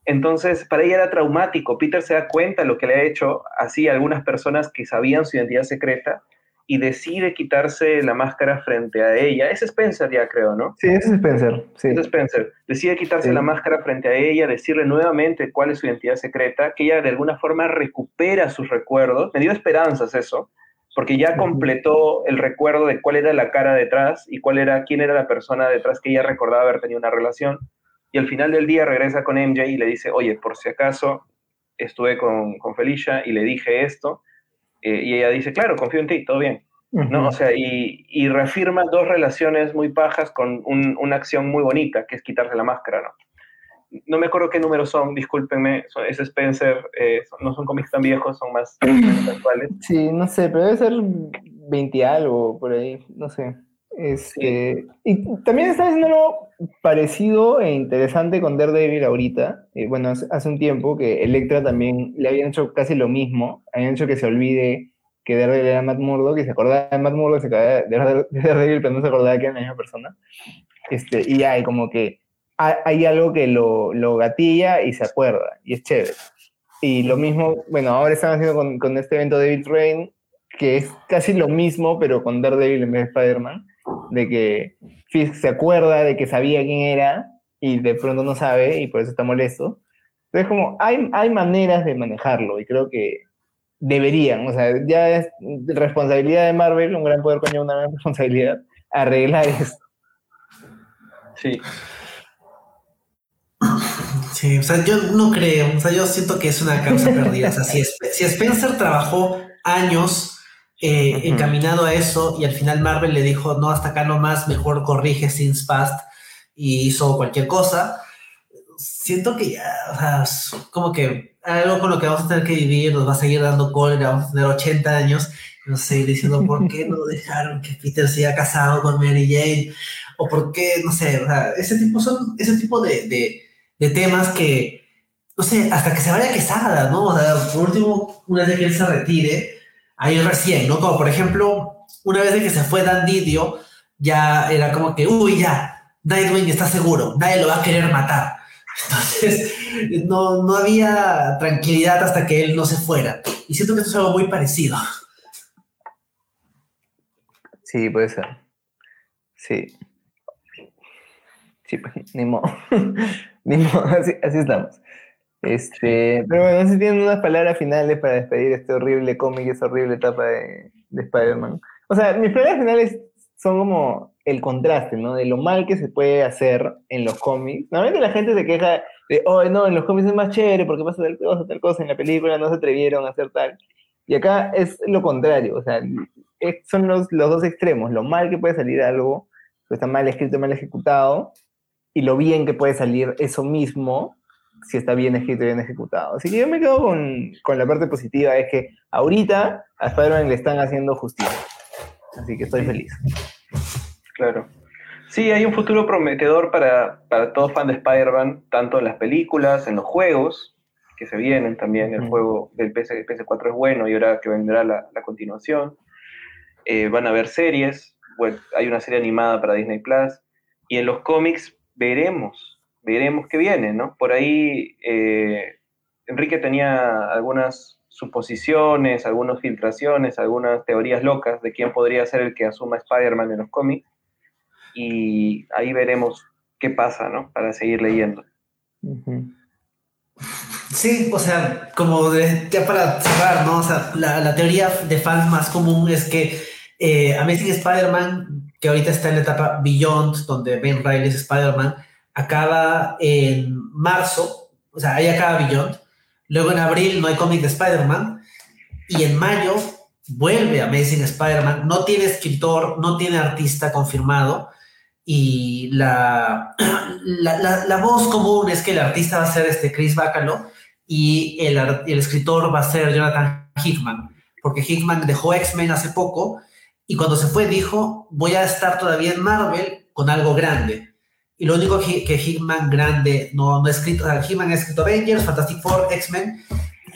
Entonces, para ella era traumático. Peter se da cuenta de lo que le ha hecho así a algunas personas que sabían su identidad secreta y decide quitarse la máscara frente a ella. Es Spencer ya creo, ¿no? Sí, es Spencer. Sí. Es Spencer. Decide quitarse la máscara frente a ella, decirle nuevamente cuál es su identidad secreta, que ella de alguna forma recupera sus recuerdos. Me dio esperanzas eso, porque ya completó el recuerdo de cuál era la cara detrás y cuál era, quién era la persona detrás que ella recordaba haber tenido una relación. Y al final del día regresa con MJ y le dice, oye, por si acaso estuve con, con Felicia y le dije esto Eh, y ella dice, claro, confío en ti, todo bien. ¿no? O sea, y, y, reafirma dos relaciones muy pajas con un, una acción muy bonita, que es quitarse la máscara, ¿no? No me acuerdo qué números son, discúlpenme, es Spencer, eh, no son cómics tan viejos, son más actuales. Sí, no sé, pero debe ser 20 algo por ahí, no sé. Este, Y también está haciendo algo parecido e interesante con Daredevil ahorita. Eh, bueno, hace un tiempo que Electra también le habían hecho casi lo mismo. Habían hecho que se olvide que Daredevil era Matt Murdock, que se acordaba de Matt Murdock, se acordaba de Daredevil, pero no se acordaba que era la misma persona. Este, y hay como que hay, algo que lo, lo, gatilla y se acuerda, y es chévere. Y lo mismo, bueno, ahora están haciendo con, con este evento de David Rain, que es casi lo mismo, pero con Daredevil en vez de Spider-Man, de que Fisk se acuerda de que sabía quién era y de pronto no sabe y por eso está molesto. Entonces, como hay, hay maneras de manejarlo y creo que deberían, o sea, ya es responsabilidad de Marvel, un gran poder coño, una gran responsabilidad, arreglar esto. Sí. Sí, o sea, yo no creo, o sea, yo siento que es una causa perdida. O sea, si, si Spencer trabajó años eh, encaminado a eso y al final Marvel le dijo, no, hasta acá nomás, mejor corrige Since Past y hizo cualquier cosa, siento que ya, o sea, como que algo con lo que vamos a tener que vivir, nos va a seguir dando cólera, vamos a tener 80 años, y nos seguir diciendo por qué no dejaron que Peter se haya casado con Mary Jane, o por qué, no sé, o sea, ese tipo, son ese tipo de, de, de temas que, no sé, hasta que se vaya Quesada, ¿no? O sea, por último, una vez que él se retire, ahí recién, ¿no? Como por ejemplo, una vez que se fue Dan Didio, ya era como que, uy, ya, Nightwing está seguro, nadie lo va a querer matar. Entonces, no, no había tranquilidad hasta que él no se fuera. Y siento que esto es algo muy parecido. Sí, puede ser. Sí. Sí, pues, ni modo. así, así, estamos. Este, pero bueno, no sé si tienen unas palabras finales para despedir este horrible cómic, esa horrible etapa de, de Spider-Man. O sea, mis palabras finales son como el contraste, ¿no? De lo mal que se puede hacer en los cómics. Normalmente la gente se queja de, oh, no, en los cómics es más chévere porque pasa tal cosa, tal cosa, en la película no se atrevieron a hacer tal. Y acá es lo contrario, o sea, son los, los dos extremos, lo mal que puede salir algo, que está mal escrito, mal ejecutado, y lo bien que puede salir eso mismo si está bien escrito y bien ejecutado. Así que yo me quedo con, con la parte positiva, es que ahorita a Spider-Man le están haciendo justicia. Así que estoy feliz. Claro. Sí, hay un futuro prometedor para, para todo fan de Spider-Man, tanto en las películas, en los juegos, que se vienen también. El juego del PS, 4 es bueno y ahora que vendrá la, la continuación. Eh, van a haber series, bueno, hay una serie animada para Disney Plus. Y en los cómics veremos, veremos qué viene, ¿no? Por ahí eh, Enrique tenía algunas suposiciones, algunas filtraciones, algunas teorías locas de quién podría ser el que asuma Spider-Man en los cómics. Y ahí veremos qué pasa, ¿no? Para seguir leyendo. Sí, o sea, como de, ya para cerrar, ¿no? O sea, la, la teoría de fans más común es que eh, Amazing Spider-Man, que ahorita está en la etapa Beyond, donde Ben Riley es Spider-Man, acaba en marzo, o sea, ahí acaba Beyond, Luego en abril no hay cómic de Spider-Man. Y en mayo vuelve Amazing Spider-Man. No tiene escritor, no tiene artista confirmado. Y la, la, la, voz común es que el artista va a ser este Chris Bacalo y el, el escritor va a ser Jonathan Hickman. Porque Hickman dejó X-Men hace poco y cuando se fue dijo, voy a estar todavía en Marvel con algo grande. Y lo único que, que Hickman grande no, no ha escrito, o sea, Hickman ha escrito Avengers, Fantastic Four, X-Men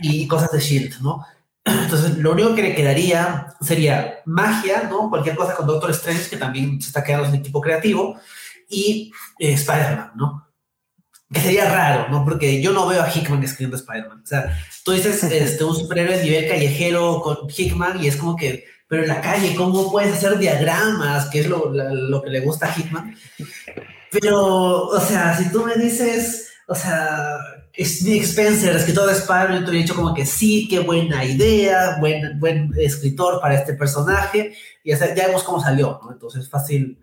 y cosas de Shield, ¿no? Entonces, lo único que le quedaría sería magia, ¿no? Cualquier cosa con Doctor Strange, que también se está quedando en equipo creativo, y eh, Spider-Man, ¿no? Que sería raro, ¿no? Porque yo no veo a Hickman escribiendo Spider-Man. O sea, tú dices este, un superhéroe de nivel callejero con Hickman y es como que, pero en la calle, ¿cómo puedes hacer diagramas? Que es lo, lo que le gusta a Hickman. Pero, o sea, si tú me dices, o sea, Nick Spencer, escritor de Spider-Man, te hubiera dicho como que sí, qué buena idea, buen, buen escritor para este personaje, y ya, ya vemos cómo salió, ¿no? Entonces, fácil,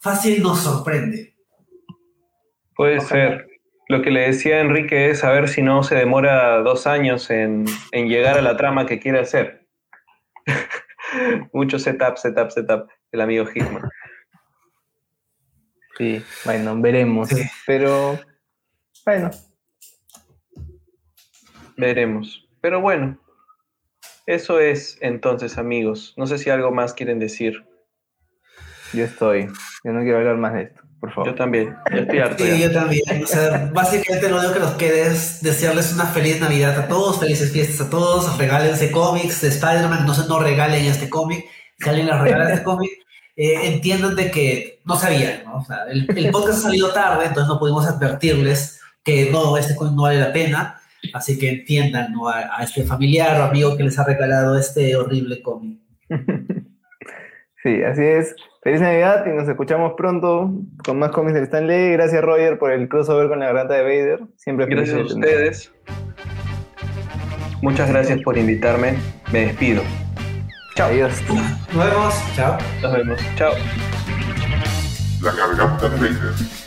fácil nos sorprende. Puede ser. Lo que le decía Enrique es a ver si no se demora dos años en, en llegar a la trama que quiere hacer. Mucho setup, setup, setup. El amigo Hitman. Sí, bueno, veremos. Sí. Pero, bueno, Veremos. Pero bueno, eso es entonces, amigos. No sé si algo más quieren decir. yo estoy. Yo no quiero hablar más de esto, por favor. Yo también. Yo estoy harto Sí, ya. yo también. O sea, básicamente lo único que nos queda es desearles una feliz Navidad a todos, felices fiestas a todos, regálense cómics de Spider-Man, no se no regalen este cómic. Si alguien les regala este cómic, eh, entiendan de que no sabían, ¿no? O sea, el, el podcast ha salido tarde, entonces no pudimos advertirles que no, este cómic no vale la pena. Así que entiendan ¿no? a, a este familiar o amigo que les ha regalado este horrible cómic. Sí, así es. Feliz Navidad y nos escuchamos pronto con más cómics del Stanley. Gracias, Roger, por el crossover con la garganta de Vader. Siempre feliz Gracias a ustedes. Muchas gracias por invitarme. Me despido. Adiós. Nos vemos. Chao. Nos vemos. Chao. La garganta de Vader.